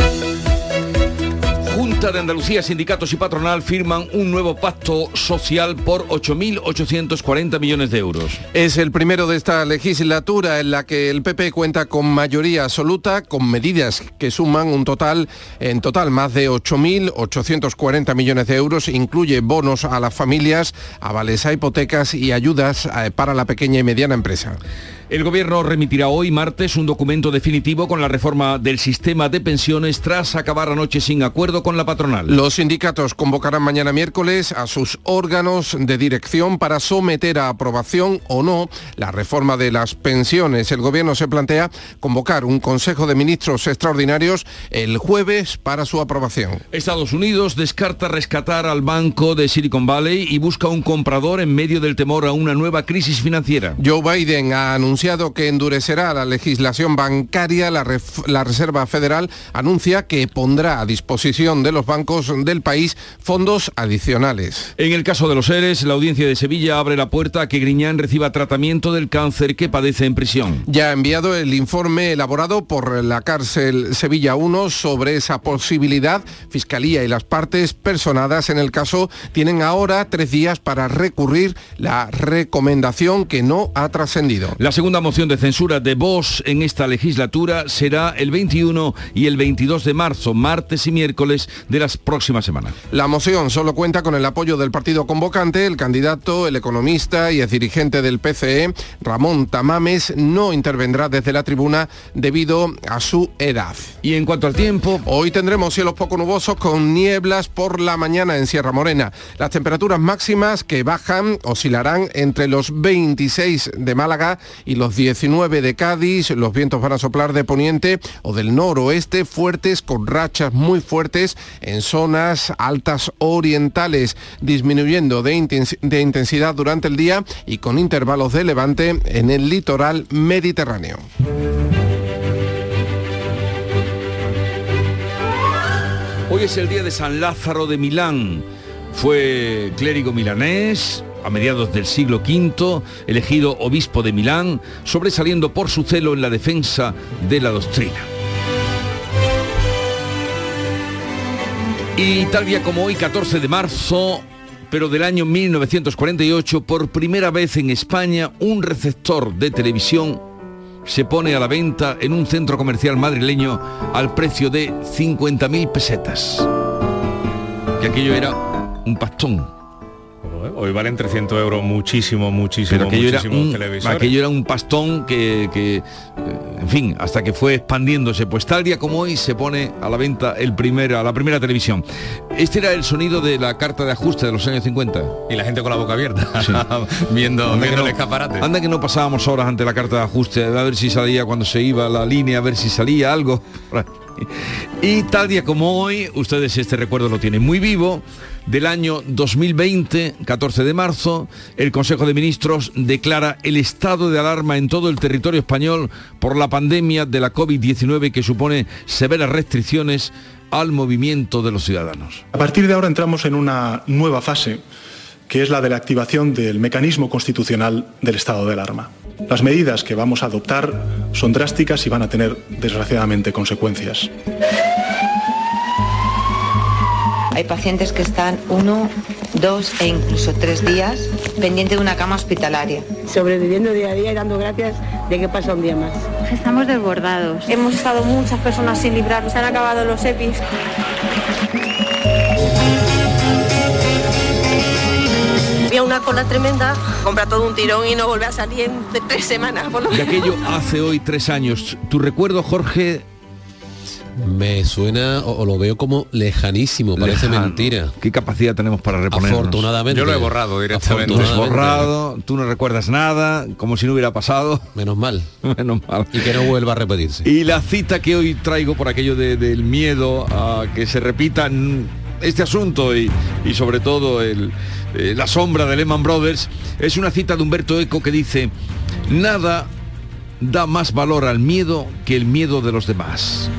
Junta de Andalucía, sindicatos y patronal firman un nuevo pacto social por 8.840 millones de euros. Es el primero de esta legislatura en la que el PP cuenta con mayoría absoluta, con medidas que suman un total, en total, más de 8.840 millones de euros. Incluye bonos a las familias, avales a hipotecas y ayudas eh, para la pequeña y mediana empresa. El Gobierno remitirá hoy martes un documento definitivo con la reforma del sistema de pensiones tras acabar anoche sin acuerdo con la patronal. Los sindicatos convocarán mañana miércoles a sus órganos de dirección para someter a aprobación o no la reforma de las pensiones. El Gobierno se plantea convocar un Consejo de Ministros extraordinarios el jueves para su aprobación. Estados Unidos descarta rescatar al banco de Silicon Valley y busca un comprador en medio del temor a una nueva crisis financiera. Joe Biden ha anunciado que endurecerá la legislación bancaria. La, la, Reserva Federal anuncia que pondrá a disposición de los bancos del país fondos adicionales. En el caso de los seres, la audiencia de Sevilla abre la puerta a que Griñán reciba tratamiento del cáncer que padece en prisión. Ya ha enviado el informe elaborado por la cárcel Sevilla 1 sobre esa posibilidad. Fiscalía y las partes personadas en el caso tienen ahora tres días para recurrir la recomendación que no ha trascendido. La segunda moción de censura de Vox en esta legislatura será el 21 y el 22 de marzo, martes y miércoles de las próximas semanas. La moción solo cuenta con el apoyo del partido convocante, el candidato, el economista y el dirigente del PCE, Ramón Tamames, no intervendrá desde la tribuna debido a su edad. Y en cuanto al tiempo, hoy tendremos cielos poco nubosos con nieblas por la mañana en Sierra Morena. Las temperaturas máximas que bajan oscilarán entre los 26 de Málaga y los 19 de Cádiz. Los vientos van a soplar de poniente o del noroeste fuertes con rachas muy fuertes en zonas altas orientales, disminuyendo de, intensidad durante el día y con intervalos de levante en el litoral mediterráneo. Hoy es el día de San Lázaro de Milán. Fue clérigo milanés, a mediados del siglo V, elegido obispo de Milán, sobresaliendo por su celo en la defensa de la doctrina. Y tal día como hoy, 14 de marzo, pero del año 1948, por primera vez en España, un receptor de televisión se pone a la venta en un centro comercial madrileño al precio de 50.000 pesetas. Que aquello era un pastón Hoy valen 300 euros muchísimo, muchísimo, Pero aquello era, muchísimo un, televisores. aquello era un pastón que, que, eh, en fin, hasta que fue expandiéndose. Pues tal día como hoy se pone a la venta el primero, a la primera televisión. Este era el sonido de la carta de ajuste de los años 50. Y la gente con la boca abierta, viendo, Anda viendo el no- escaparate. Anda que no pasábamos horas ante la carta de ajuste, a ver si salía cuando se iba la línea, a ver si salía algo. Y tal día como hoy, ustedes este recuerdo lo tienen muy vivo, del año 2020, 14 de marzo, el Consejo de Ministros declara el estado de alarma en todo el territorio español por la pandemia de la COVID-19 que supone severas restricciones al movimiento de los ciudadanos. A partir de ahora entramos en una nueva fase, que es la de la activación del mecanismo constitucional del estado de alarma. Las medidas que vamos a adoptar son drásticas y van a tener, desgraciadamente, consecuencias. Hay pacientes que están uno, dos e incluso tres días pendiente de una cama hospitalaria. sobreviviendo día a día y dando gracias de que pasa un día más. Estamos desbordados. Hemos estado muchas personas sin librar. Se han acabado los EPIs. Había una cola tremenda, compra todo un tirón y no vuelve a salir en de tres semanas. Por lo De aquello hace hoy tres años. ¿Tu recuerdo, Jorge? Me suena o, o lo veo como lejanísimo, parece Lejano. mentira. ¿Qué capacidad tenemos para reponernos? Afortunadamente. Yo lo he borrado directamente. Tú has borrado, tú no recuerdas nada, como si no hubiera pasado. Menos mal. Menos mal. Y que no vuelva a repetirse. Y la cita que hoy traigo por aquello de- del miedo a que se repitan este asunto y, sobre todo eh, la sombra de Lehman Brothers es una cita de Humberto Eco que dice, nada da más valor al miedo que el miedo de los demás.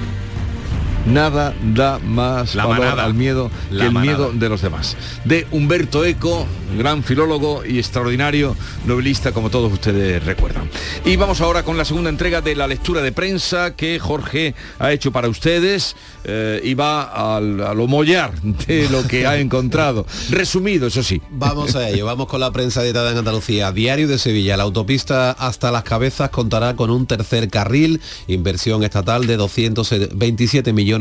Nada da más La valor manada. al miedo La que el manada. miedo de los demás. De Humberto Eco, gran filólogo y extraordinario novelista, como todos ustedes recuerdan. Y vamos ahora con la segunda entrega de la lectura de prensa que Jorge ha hecho para ustedes eh, y va al, a lo mollar de lo que ha encontrado. Resumido, eso sí. Vamos a ello, vamos con la prensa editada en Andalucía. Diario de Sevilla, la autopista hasta las cabezas contará con un tercer carril, inversión estatal de 227 millones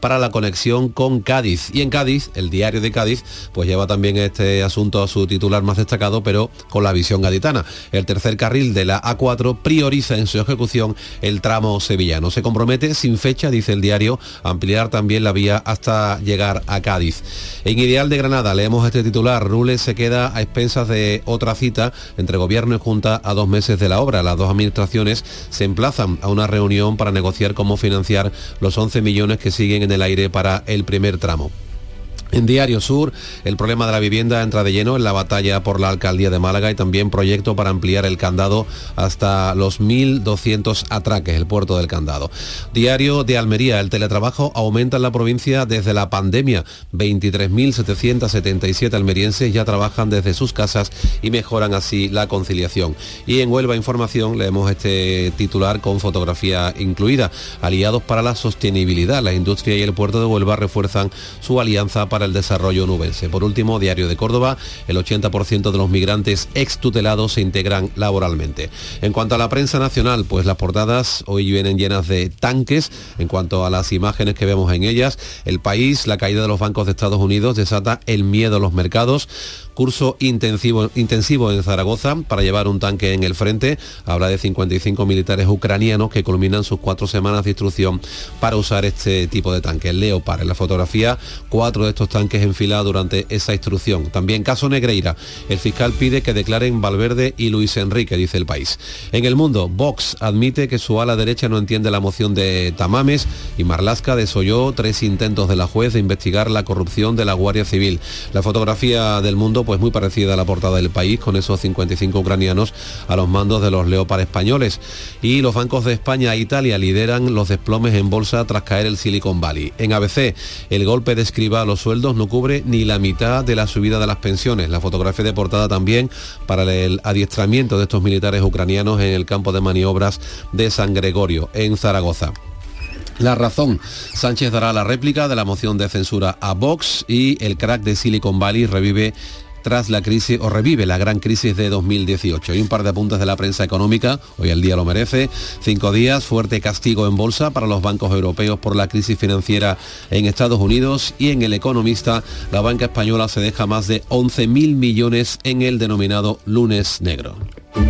para la conexión con Cádiz. Y en Cádiz, el diario de Cádiz, pues lleva también este asunto a su titular más destacado, pero con la visión gaditana. El tercer carril de la A4 prioriza en su ejecución el tramo sevillano. Se compromete sin fecha, dice el diario, a ampliar también la vía hasta llegar a Cádiz. En Ideal de Granada leemos este titular, Rules se queda a expensas de otra cita entre gobierno y junta a dos meses de la obra. Las dos administraciones se emplazan a una reunión para negociar cómo financiar los 11 millones que siguen en el aire para el primer tramo. En Diario Sur, el problema de la vivienda entra de lleno en la batalla por la alcaldía de Málaga y también proyecto para ampliar el candado hasta los 1.200 atraques, el puerto del candado. Diario de Almería, el teletrabajo aumenta en la provincia desde la pandemia. 23.777 almerienses ya trabajan desde sus casas y mejoran así la conciliación. Y en Huelva Información leemos este titular con fotografía incluida. Aliados para la sostenibilidad. La industria y el puerto de Huelva refuerzan su alianza para el desarrollo nubense. Por último, Diario de Córdoba, el 80% de los migrantes extutelados se integran laboralmente. En cuanto a la prensa nacional, pues las portadas hoy vienen llenas de tanques. En cuanto a las imágenes que vemos en ellas, el país, la caída de los bancos de Estados Unidos desata el miedo a los mercados curso intensivo, intensivo en Zaragoza para llevar un tanque en el frente. Habla de 55 militares ucranianos que culminan sus cuatro semanas de instrucción para usar este tipo de tanques. Leopard en la fotografía, cuatro de estos tanques enfilados durante esa instrucción. También caso Negreira. El fiscal pide que declaren Valverde y Luis Enrique, dice el país. En el mundo, Vox admite que su ala derecha no entiende la moción de Tamames y Marlasca desoyó tres intentos de la juez de investigar la corrupción de la Guardia Civil. La fotografía del mundo pues muy parecida a la portada del país con esos 55 ucranianos a los mandos de los Leopard españoles. Y los bancos de España e Italia lideran los desplomes en bolsa tras caer el Silicon Valley. En ABC, el golpe de escriba a los sueldos no cubre ni la mitad de la subida de las pensiones. La fotografía de portada también para el adiestramiento de estos militares ucranianos en el campo de maniobras de San Gregorio, en Zaragoza. La razón. Sánchez dará la réplica de la moción de censura a Vox y el crack de Silicon Valley revive tras la crisis o revive la gran crisis de 2018. Y un par de apuntes de la prensa económica, hoy el día lo merece. Cinco días, fuerte castigo en bolsa para los bancos europeos por la crisis financiera en Estados Unidos y en el economista la banca española se deja más de 11.000 millones en el denominado lunes negro.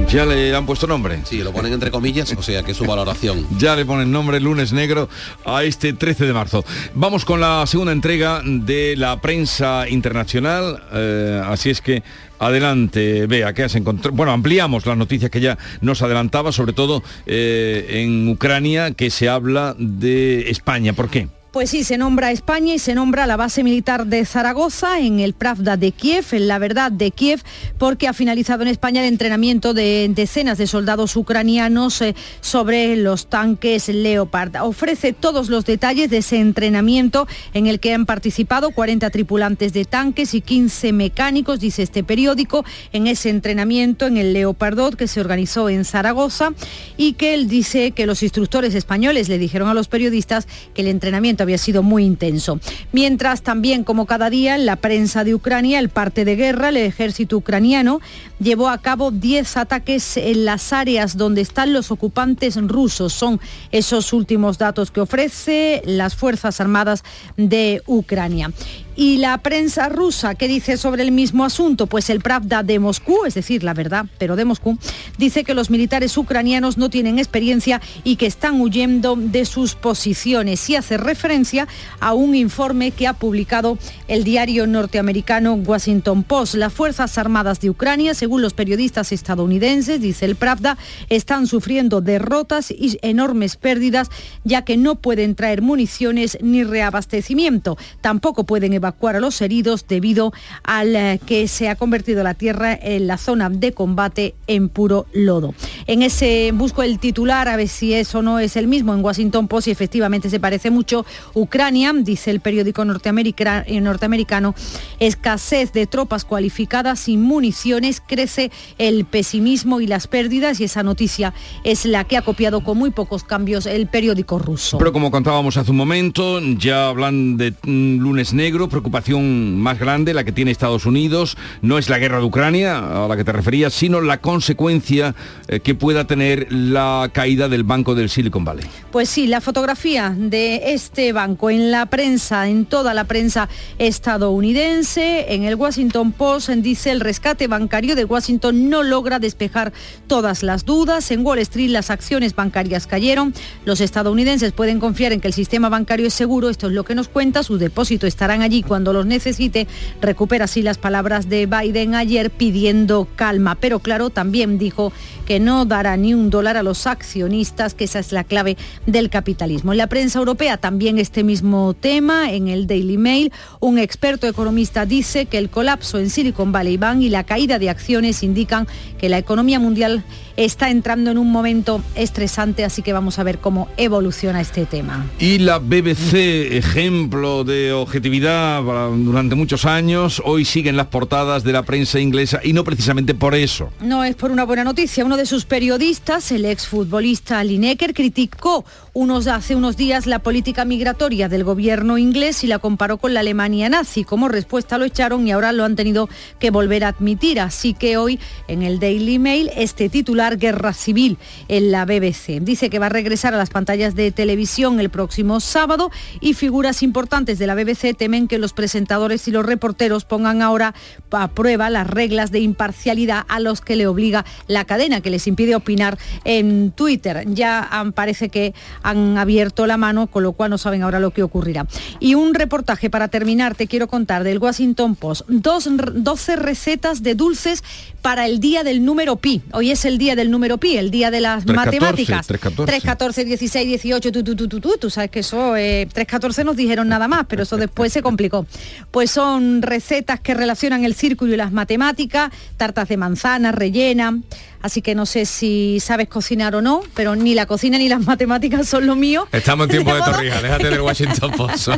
Ya le han puesto nombre. Sí, lo ponen entre comillas, o sea que su valoración. ya le ponen nombre lunes negro a este 13 de marzo. Vamos con la segunda entrega de la prensa internacional. eh, así es que adelante, vea, ¿qué has encontrado? Bueno, ampliamos las noticias que ya nos adelantaba, sobre todo eh, en Ucrania, que se habla de España. ¿Por qué? Pues sí, se nombra España y se nombra la base militar de Zaragoza en el Pravda de Kiev, en la verdad de Kiev, porque ha finalizado en España el entrenamiento de decenas de soldados ucranianos eh, sobre los tanques Leopard. Ofrece todos los detalles de ese entrenamiento en el que han participado 40 tripulantes de tanques y 15 mecánicos, dice este periódico, en ese entrenamiento en el Leopardot que se organizó en Zaragoza y que él dice que los instructores españoles le dijeron a los periodistas que el entrenamiento había sido muy intenso. Mientras también, como cada día, en la prensa de Ucrania, el parte de guerra, el ejército ucraniano, llevó a cabo 10 ataques en las áreas donde están los ocupantes rusos. Son esos últimos datos que ofrece las Fuerzas Armadas de Ucrania. Y la prensa rusa, ¿qué dice sobre el mismo asunto? Pues el Pravda de Moscú, es decir, la verdad, pero de Moscú, dice que los militares ucranianos no tienen experiencia y que están huyendo de sus posiciones. Y hace referencia a un informe que ha publicado el diario norteamericano Washington Post. Las Fuerzas Armadas de Ucrania, según los periodistas estadounidenses, dice el Pravda, están sufriendo derrotas y enormes pérdidas, ya que no pueden traer municiones ni reabastecimiento. Tampoco pueden evacuar a los heridos debido al eh, que se ha convertido la tierra en la zona de combate en puro lodo. En ese busco el titular a ver si eso no es el mismo en Washington Post y efectivamente se parece mucho. Ucrania, dice el periódico norteamericano, norteamericano escasez de tropas cualificadas sin municiones, crece el pesimismo y las pérdidas y esa noticia es la que ha copiado con muy pocos cambios el periódico ruso. Pero como contábamos hace un momento, ya hablan de lunes negro, preocupación más grande, la que tiene Estados Unidos, no es la guerra de Ucrania a la que te referías, sino la consecuencia eh, que pueda tener la caída del Banco del Silicon Valley. Pues sí, la fotografía de este banco en la prensa, en toda la prensa estadounidense, en el Washington Post dice el rescate bancario de Washington no logra despejar todas las dudas. En Wall Street las acciones bancarias cayeron. Los estadounidenses pueden confiar en que el sistema bancario es seguro. Esto es lo que nos cuenta. Sus depósitos estarán allí cuando los necesite. Recupera así las palabras de Biden ayer pidiendo calma. Pero claro, también dijo que no dará ni un dólar a los accionistas, que esa es la clave del capitalismo. En la prensa europea también este mismo tema, en el Daily Mail, un experto economista dice que el colapso en Silicon Valley Bank y la caída de acciones indican que la economía mundial está entrando en un momento estresante, así que vamos a ver cómo evoluciona este tema. Y la BBC, ejemplo de objetividad durante muchos años, hoy siguen las portadas de la prensa inglesa y no precisamente por eso. No es por una buena noticia. Uno de sus periodistas, el exfutbolista Lineker, criticó unos, hace unos días la política migratoria del gobierno inglés y la comparó con la Alemania nazi. Como respuesta lo echaron y ahora lo han tenido que volver a admitir. Así que hoy en el Daily Mail este titular Guerra Civil en la BBC. Dice que va a regresar a las pantallas de televisión el próximo sábado y figuras importantes de la BBC temen que los presentadores y los reporteros pongan ahora a prueba las reglas de imparcialidad a los que le obliga la cadena, que les impide opinar en Twitter. Ya han, parece que han abierto la mano, con lo cual no saben ahora lo que ocurrirá. Y un reportaje para terminar, te quiero contar, del Washington Post. Dos, 12 recetas de dulces para el día del número pi. Hoy es el día del número pi, el día de las 3, matemáticas. 3, 14. 3, 14, 16, 18, tú, tú, tú, tú, tú, tú sabes que eso, eh, 3, 14 nos dijeron nada más, pero eso después se complicó. Pues son recetas que relacionan el círculo y las matemáticas, tartas de manzana, rellena, así que no sé si sabes cocinar o no, pero ni la cocina ni las matemáticas son lo mío. Estamos en tiempo de torrija, déjate del Washington Post.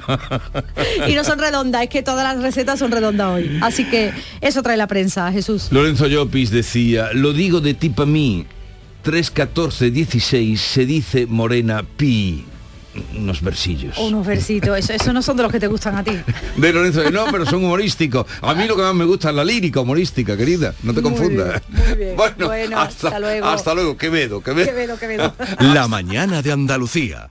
y no son redondas, es que todas las recetas son redondas hoy. Así que eso trae la prensa, Jesús. Lorenzo Llopis decía, lo digo de ti para mí, 3, 14, 16 se dice morena pi. Unos versillos. Unos versitos, eso, eso no son de los que te gustan a ti. De Lorenzo, no, pero son humorísticos. A mí lo que más me gusta es la lírica humorística, querida. No te confundas. Muy bien. Bueno, Bueno, hasta, hasta luego. Hasta luego, Quevedo, Quevedo. Quevedo, Quevedo. La mañana de Andalucía.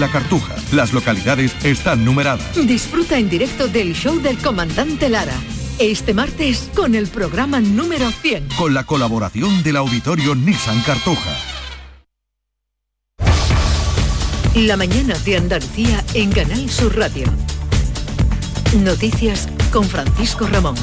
la Cartuja. Las localidades están numeradas. Disfruta en directo del show del comandante Lara. Este martes con el programa número 100. Con la colaboración del auditorio Nissan Cartuja. La mañana de Andalucía en Canal Sur Radio. Noticias con Francisco Ramón.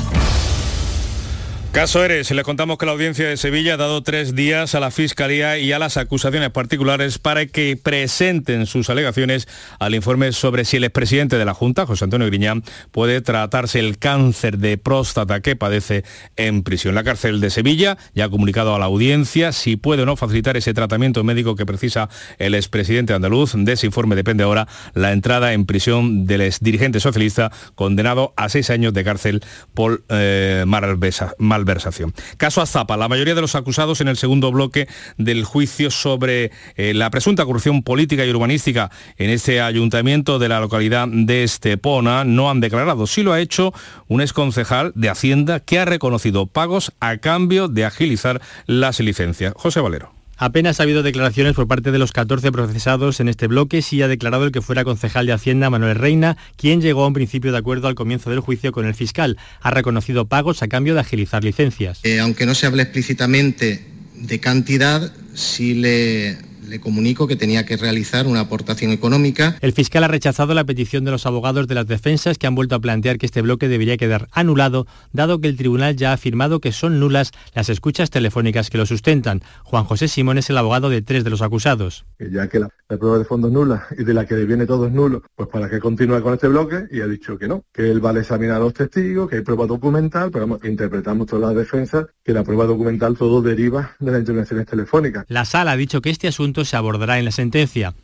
Caso Eres, le contamos que la audiencia de Sevilla ha dado tres días a la Fiscalía y a las acusaciones particulares para que presenten sus alegaciones al informe sobre si el expresidente de la Junta, José Antonio Griñán, puede tratarse el cáncer de próstata que padece en prisión. La cárcel de Sevilla ya ha comunicado a la audiencia si puede o no facilitar ese tratamiento médico que precisa el expresidente andaluz. De ese informe depende ahora la entrada en prisión del exdirigente socialista condenado a seis años de cárcel por eh, malversa- malversación. Caso Azapa, la mayoría de los acusados en el segundo bloque del juicio sobre eh, la presunta corrupción política y urbanística en este ayuntamiento de la localidad de Estepona no han declarado. Sí lo ha hecho un exconcejal de Hacienda que ha reconocido pagos a cambio de agilizar las licencias. José Valero. Apenas ha habido declaraciones por parte de los 14 procesados en este bloque, sí ha declarado el que fuera concejal de Hacienda, Manuel Reina, quien llegó a un principio de acuerdo al comienzo del juicio con el fiscal. Ha reconocido pagos a cambio de agilizar licencias. Eh, aunque no se hable explícitamente de cantidad, sí le, le comunico que tenía que realizar una aportación económica. El fiscal ha rechazado la petición de los abogados de las defensas que han vuelto a plantear que este bloque debería quedar anulado, dado que el tribunal ya ha afirmado que son nulas las escuchas telefónicas que lo sustentan. Juan José Simón es el abogado de tres de los acusados. ya que la, la prueba de fondo es nula y de la que viene todo es nulo, pues para que continúe con este bloque y ha dicho que no, que él va a examinar a los testigos, que hay prueba documental, pero vamos, interpretamos todas las defensas que la prueba documental todo deriva de las intervenciones telefónicas. La sala ha dicho que este asunto se abordará en la sentencia.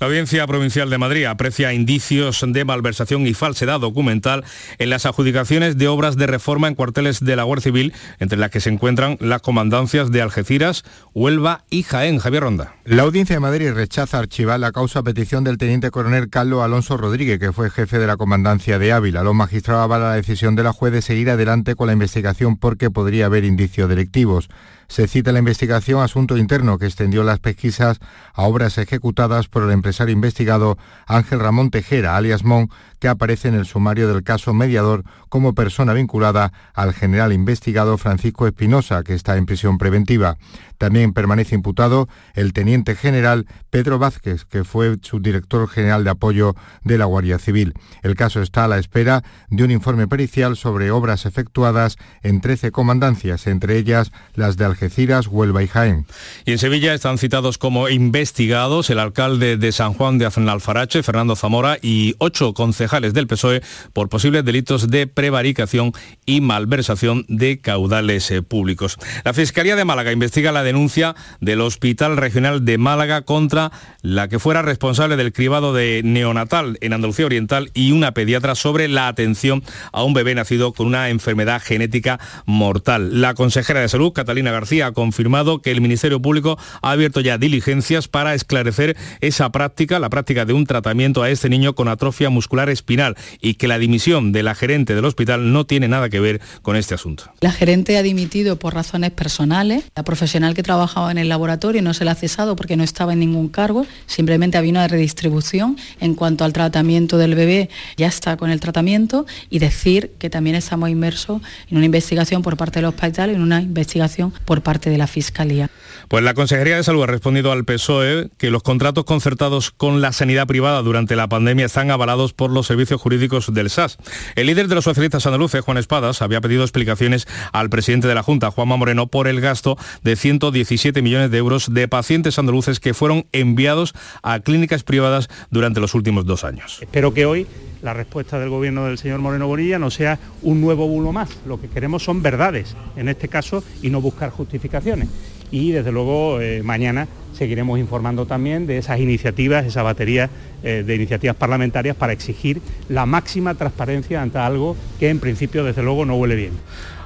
La Audiencia Provincial de Madrid aprecia indicios de malversación y falsedad documental en las adjudicaciones de obras de reforma en cuarteles de la Guardia Civil, entre las que se encuentran las comandancias de Algeciras, Huelva y Jaén. Javier Ronda. La Audiencia de Madrid rechaza archivar la causa a petición del teniente coronel Carlos Alonso Rodríguez, que fue jefe de la comandancia de Ávila. Los magistrados avalan la decisión de la juez de seguir adelante con la investigación porque podría haber indicios delictivos. Se cita la investigación Asunto Interno, que extendió las pesquisas a obras ejecutadas por el empresario investigado Ángel Ramón Tejera, alias Mon, que aparece en el sumario del caso mediador como persona vinculada al general investigado Francisco Espinosa, que está en prisión preventiva. También permanece imputado el teniente general Pedro Vázquez, que fue subdirector general de apoyo de la Guardia Civil. El caso está a la espera de un informe pericial sobre obras efectuadas en 13 comandancias, entre ellas las de Algeciras, Huelva y Jaén. Y en Sevilla están citados como investigados el alcalde de San Juan de Aznalfarache, Fernando Zamora, y ocho concejales del PSOE por posibles delitos de prevaricación y malversación de caudales eh, públicos. La Fiscalía de Málaga investiga la denuncia del Hospital Regional de Málaga contra la que fuera responsable del cribado de neonatal en Andalucía Oriental y una pediatra sobre la atención a un bebé nacido con una enfermedad genética mortal. La consejera de Salud, Catalina García, ha confirmado que el Ministerio Público ha abierto ya diligencias para esclarecer esa práctica, la práctica de un tratamiento a este niño con atrofia muscular espinal y que la dimisión de la gerente del hospital no tiene nada que ver con este asunto. La gerente ha dimitido por razones personales. La profesional que trabajaba en el laboratorio no se le ha cesado porque no estaba en ningún cargo, simplemente había una redistribución en cuanto al tratamiento del bebé, ya está con el tratamiento y decir que también estamos inmersos en una investigación por parte del hospital y en una investigación por parte de la Fiscalía. Pues la Consejería de Salud ha respondido al PSOE que los contratos concertados con la sanidad privada durante la pandemia están avalados por los servicios jurídicos del SAS. El líder de los socialistas andaluces, Juan Espadas, había pedido explicaciones al presidente de la Junta, Juanma Moreno, por el gasto de 117 millones de euros de pacientes andaluces que fueron enviados a clínicas privadas durante los últimos dos años. Espero que hoy la respuesta del gobierno del señor Moreno Bonilla no sea un nuevo bulo más. Lo que queremos son verdades, en este caso, y no buscar justificaciones. Y desde luego eh, mañana seguiremos informando también de esas iniciativas, esa batería eh, de iniciativas parlamentarias para exigir la máxima transparencia ante algo que en principio desde luego no huele bien.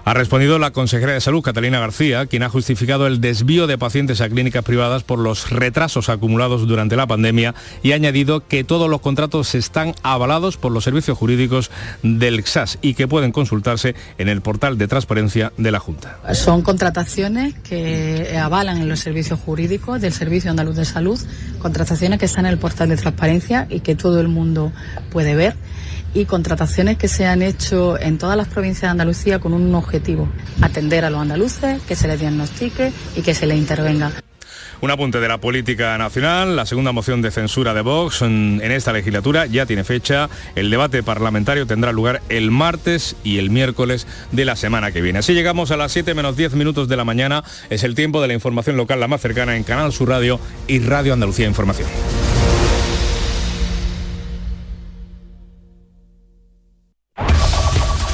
Ha respondido la consejera de Salud, Catalina García, quien ha justificado el desvío de pacientes a clínicas privadas por los retrasos acumulados durante la pandemia y ha añadido que todos los contratos están avalados por los servicios jurídicos del XAS y que pueden consultarse en el portal de transparencia de la Junta. Son contrataciones que avalan en los servicios jurídicos del Servicio Andaluz de Salud, contrataciones que están en el portal de transparencia y que todo el mundo puede ver y contrataciones que se han hecho en todas las provincias de Andalucía con un objetivo, atender a los andaluces, que se les diagnostique y que se les intervenga. Un apunte de la política nacional, la segunda moción de censura de Vox en, esta legislatura ya tiene fecha. El debate parlamentario tendrá lugar el martes y el miércoles de la semana que viene. Así llegamos a las 7 menos 10 minutos de la mañana. Es el tiempo de la información local la más cercana en Canal Sur Radio y Radio Andalucía Información.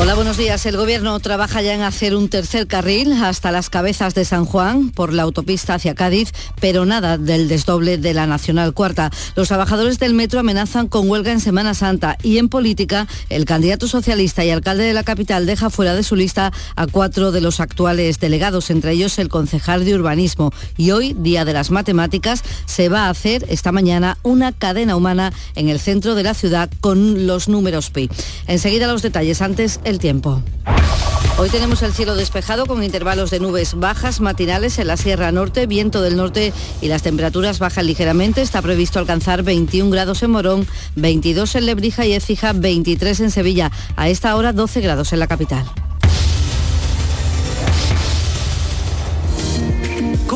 Hola, buenos días. El gobierno trabaja ya en hacer un tercer carril hasta las cabezas de San Juan por la autopista hacia Cádiz, pero nada del desdoble de la Nacional Cuarta. Los trabajadores del metro amenazan con huelga en Semana Santa y en política el candidato socialista y alcalde de la capital deja fuera de su lista a cuatro de los actuales delegados, entre ellos el concejal de urbanismo. Y hoy, Día de las Matemáticas, se va a hacer esta mañana una cadena humana en el centro de la ciudad con los números pi. Enseguida los detalles. Antes, el tiempo. Hoy tenemos el cielo despejado con intervalos de nubes bajas matinales en la Sierra Norte, viento del norte y las temperaturas bajan ligeramente. Está previsto alcanzar 21 grados en Morón, 22 en Lebrija y Écija, 23 en Sevilla. A esta hora 12 grados en la capital.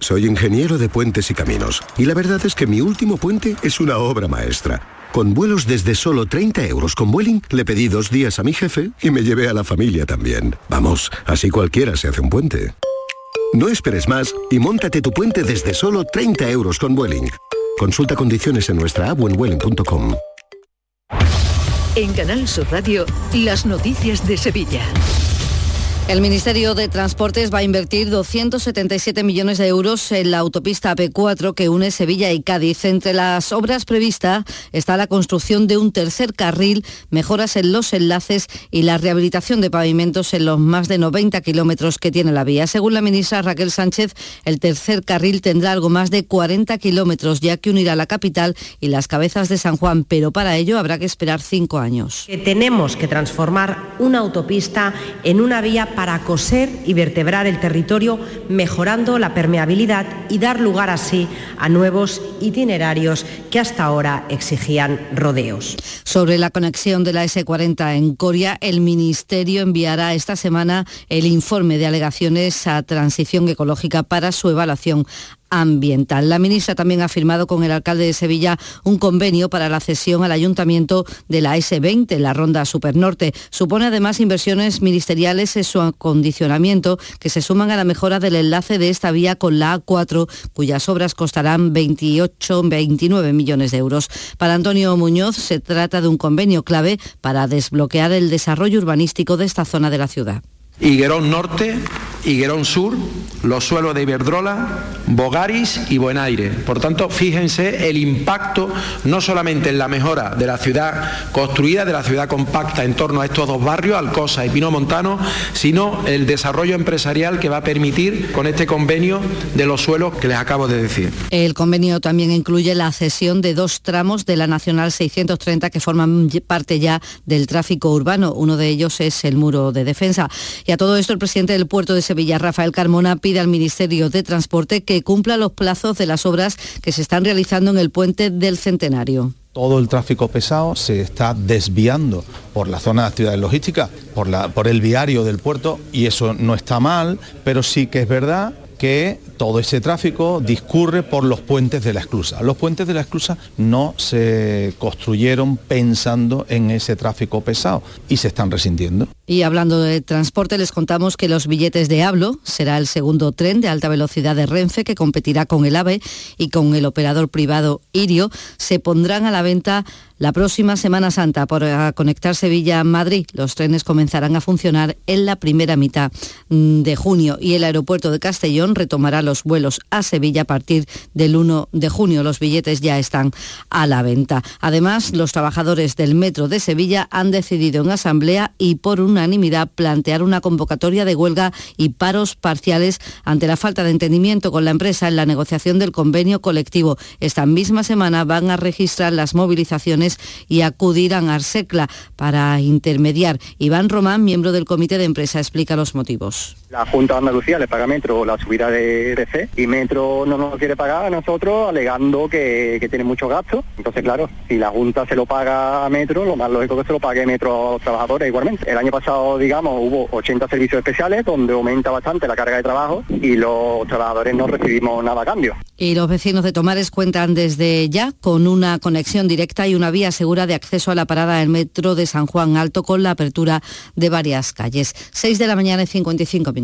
Soy ingeniero de puentes y caminos. Y la verdad es que mi último puente es una obra maestra. Con vuelos desde solo 30 euros con Vueling, le pedí dos días a mi jefe y me llevé a la familia también. Vamos, así cualquiera se hace un puente. No esperes más y montate tu puente desde solo 30 euros con Vueling. Consulta condiciones en nuestra app en. En Canal Sur Radio, las noticias de Sevilla. El Ministerio de Transportes va a invertir 277 millones de euros en la autopista AP4 que une Sevilla y Cádiz. Entre las obras previstas está la construcción de un tercer carril, mejoras en los enlaces y la rehabilitación de pavimentos en los más de 90 kilómetros que tiene la vía. Según la ministra Raquel Sánchez, el tercer carril tendrá algo más de 40 kilómetros, ya que unirá la capital y las cabezas de San Juan, pero para ello habrá que esperar cinco años. Tenemos que transformar una autopista en una vía para coser y vertebrar el territorio, mejorando la permeabilidad y dar lugar así a nuevos itinerarios que hasta ahora exigían rodeos. Sobre la conexión de la S40 en Coria, el Ministerio enviará esta semana el informe de alegaciones a transición ecológica para su evaluación ambiental. La ministra también ha firmado con el alcalde de Sevilla un convenio para la cesión al ayuntamiento de la S20, la Ronda Supernorte. Supone además inversiones ministeriales en su acondicionamiento que se suman a la mejora del enlace de esta vía con la A4, cuyas obras costarán 28, 29 millones de euros. Para Antonio Muñoz se trata de un convenio clave para desbloquear el desarrollo urbanístico de esta zona de la ciudad. Higuerón Norte, Higuerón Sur, los suelos de Iberdrola, Bogaris y Buenaire. Por tanto, fíjense el impacto no solamente en la mejora de la ciudad construida, de la ciudad compacta en torno a estos dos barrios, Alcosa y Pino Montano, sino el desarrollo empresarial que va a permitir con este convenio de los suelos que les acabo de decir. El convenio también incluye la cesión de dos tramos de la Nacional 630 que forman parte ya del tráfico urbano. Uno de ellos es el muro de defensa. Y a todo esto, el presidente del puerto de Sevilla, Rafael Carmona, pide al Ministerio de Transporte que cumpla los plazos de las obras que se están realizando en el puente del Centenario. Todo el tráfico pesado se está desviando por la zona de actividades logísticas, por, por el viario del puerto, y eso no está mal, pero sí que es verdad que todo ese tráfico discurre por los puentes de la esclusa. Los puentes de la esclusa no se construyeron pensando en ese tráfico pesado y se están resintiendo. Y hablando de transporte, les contamos que los billetes de Hablo será el segundo tren de alta velocidad de Renfe que competirá con el AVE y con el operador privado Irio. Se pondrán a la venta la próxima Semana Santa por conectar Sevilla a Madrid. Los trenes comenzarán a funcionar en la primera mitad mm, de junio y el aeropuerto de Castellón retomará los vuelos a Sevilla a partir del 1 de junio. Los billetes ya están a la venta. Además, los trabajadores del Metro de Sevilla han decidido en asamblea y por unanimidad plantear una convocatoria de huelga y paros parciales ante la falta de entendimiento con la empresa en la negociación del convenio colectivo. Esta misma semana van a registrar las movilizaciones y acudirán a Arsecla para intermediar. Iván Román, miembro del comité de empresa, explica los motivos. La Junta de Andalucía le paga Metro la subida de DC y Metro no nos quiere pagar a nosotros alegando que, tiene muchos gastos. Entonces, claro, si la Junta se lo paga a Metro, lo más lógico es que se lo pague Metro a los trabajadores igualmente. El año pasado, digamos, hubo 80 servicios especiales donde aumenta bastante la carga de trabajo y los trabajadores no recibimos nada a cambio. Y los vecinos de Tomares cuentan desde ya con una conexión directa y una vía segura de acceso a la parada del metro de San Juan Alto con la apertura de varias calles. 6 de la mañana y 55 minutos.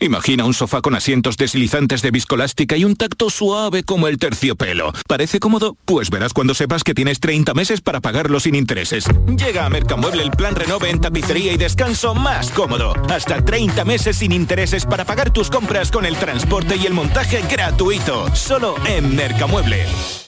Imagina un sofá con asientos deslizantes de viscolástica y un tacto suave como el terciopelo. ¿Parece cómodo? Pues verás cuando sepas que tienes 30 meses para pagarlo sin intereses. Llega a Mercamueble el plan Renove en tapicería y descanso más cómodo. Hasta 30 meses sin intereses para pagar tus compras con el transporte y el montaje gratuito. Solo en Mercamueble.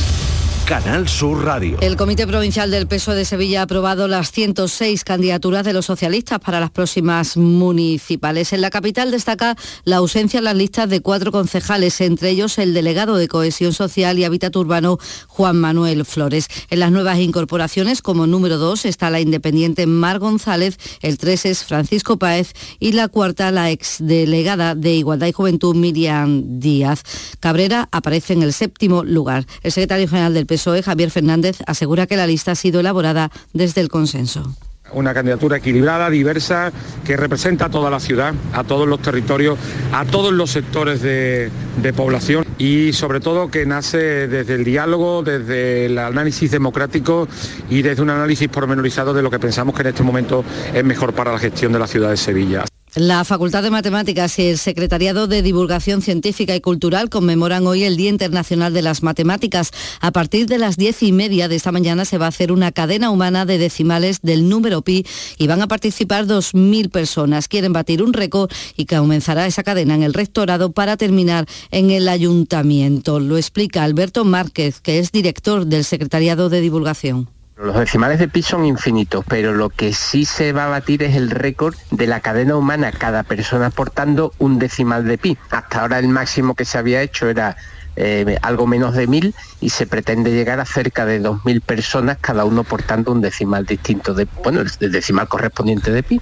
Canal Sur Radio. El Comité Provincial del Peso de Sevilla ha aprobado las 106 candidaturas de los socialistas para las próximas municipales. En la capital destaca la ausencia en las listas de cuatro concejales, entre ellos el delegado de Cohesión Social y Hábitat Urbano, Juan Manuel Flores. En las nuevas incorporaciones, como número dos, está la independiente Mar González, el tres es Francisco Páez y la cuarta, la exdelegada de Igualdad y Juventud, Miriam Díaz. Cabrera aparece en el séptimo lugar. El secretario general del PSOE, Javier Fernández, asegura que la lista ha sido elaborada desde el consenso una candidatura equilibrada, diversa, que representa a toda la ciudad, a todos los territorios, a todos los sectores de, de, población y sobre todo que nace desde el diálogo, desde el análisis democrático y desde un análisis pormenorizado de lo que pensamos que en este momento es mejor para la gestión de la ciudad de Sevilla. La Facultad de Matemáticas y el Secretariado de Divulgación Científica y Cultural conmemoran hoy el Día Internacional de las Matemáticas. A partir de las diez y media de esta mañana se va a hacer una cadena humana de decimales del número pi y van a participar 2.000 personas. Quieren batir un récord y comenzará esa cadena en el rectorado para terminar en el ayuntamiento. Lo explica Alberto Márquez, que es director del Secretariado de Divulgación. Los decimales de pi son infinitos, pero lo que sí se va a batir es el récord de la cadena humana, cada persona aportando un decimal de pi. Hasta ahora el máximo que se había hecho era eh, algo menos de mil y se pretende llegar a cerca de dos mil personas, cada uno portando un decimal distinto de, bueno, el decimal correspondiente de pi.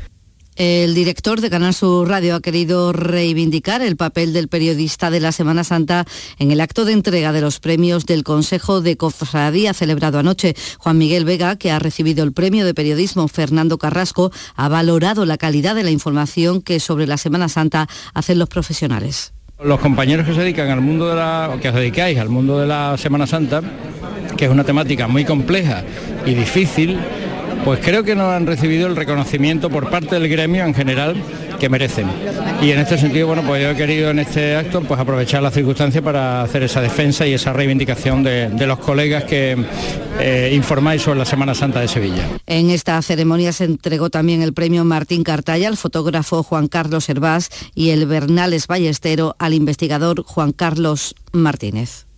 El director de Canal Sur Radio ha querido reivindicar el papel del periodista de la Semana Santa en el acto de entrega de los premios del Consejo de Cofradía celebrado anoche. Juan Miguel Vega, que ha recibido el premio de periodismo Fernando Carrasco, ha valorado la calidad de la información que sobre la Semana Santa hacen los profesionales. Los compañeros que se dedican al mundo de la, que os dedicáis al mundo de la Semana Santa, que es una temática muy compleja y difícil, pues creo que no han recibido el reconocimiento por parte del gremio en general que merecen. Y en este sentido, bueno, pues yo he querido en este acto pues aprovechar la circunstancia para hacer esa defensa y esa reivindicación de, los colegas que eh, informáis sobre la Semana Santa de Sevilla. En esta ceremonia se entregó también el premio Martín Cartaya al fotógrafo Juan Carlos Hervás y el Bernales Ballestero al investigador Juan Carlos Martínez.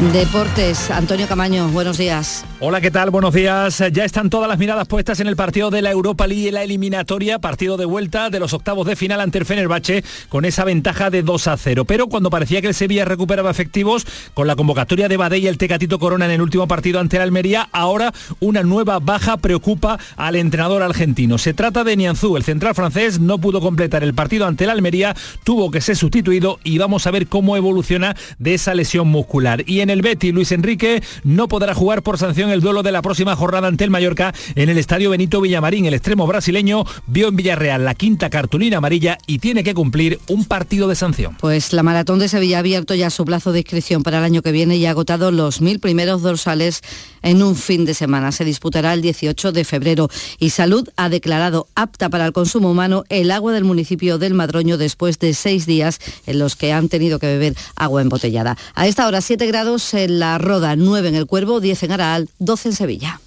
Deportes, Antonio Camaño, buenos días. Hola, ¿qué tal? Buenos días. Ya están todas las miradas puestas en el partido de la Europa League la eliminatoria, partido de vuelta de los octavos de final ante el Fenerbahce con esa ventaja de 2 a 0. Pero cuando parecía que el Sevilla recuperaba efectivos con la convocatoria de Badé y el Tecatito Corona en el último partido ante el Almería, ahora una nueva baja preocupa al entrenador argentino. Se trata de Nianzú, el central francés no pudo completar el partido ante el Almería, tuvo que ser sustituido y vamos a ver cómo evoluciona de esa lesión muscular. Y en el Betty, Luis Enrique, no podrá jugar por sanción el duelo de la próxima jornada ante el Mallorca en el Estadio Benito Villamarín. El extremo brasileño vio en Villarreal la quinta cartulina amarilla y tiene que cumplir un partido de sanción. Pues la Maratón de Sevilla ha abierto ya su plazo de inscripción para el año que viene y ha agotado los mil primeros dorsales en un fin de semana. Se disputará el 18 de febrero y Salud ha declarado apta para el consumo humano el agua del municipio del Madroño después de seis días en los que han tenido que beber agua embotellada. A esta hora 7 grados en La Roda, 9 en El Cuervo, 10 en Araal, 12 en Sevilla.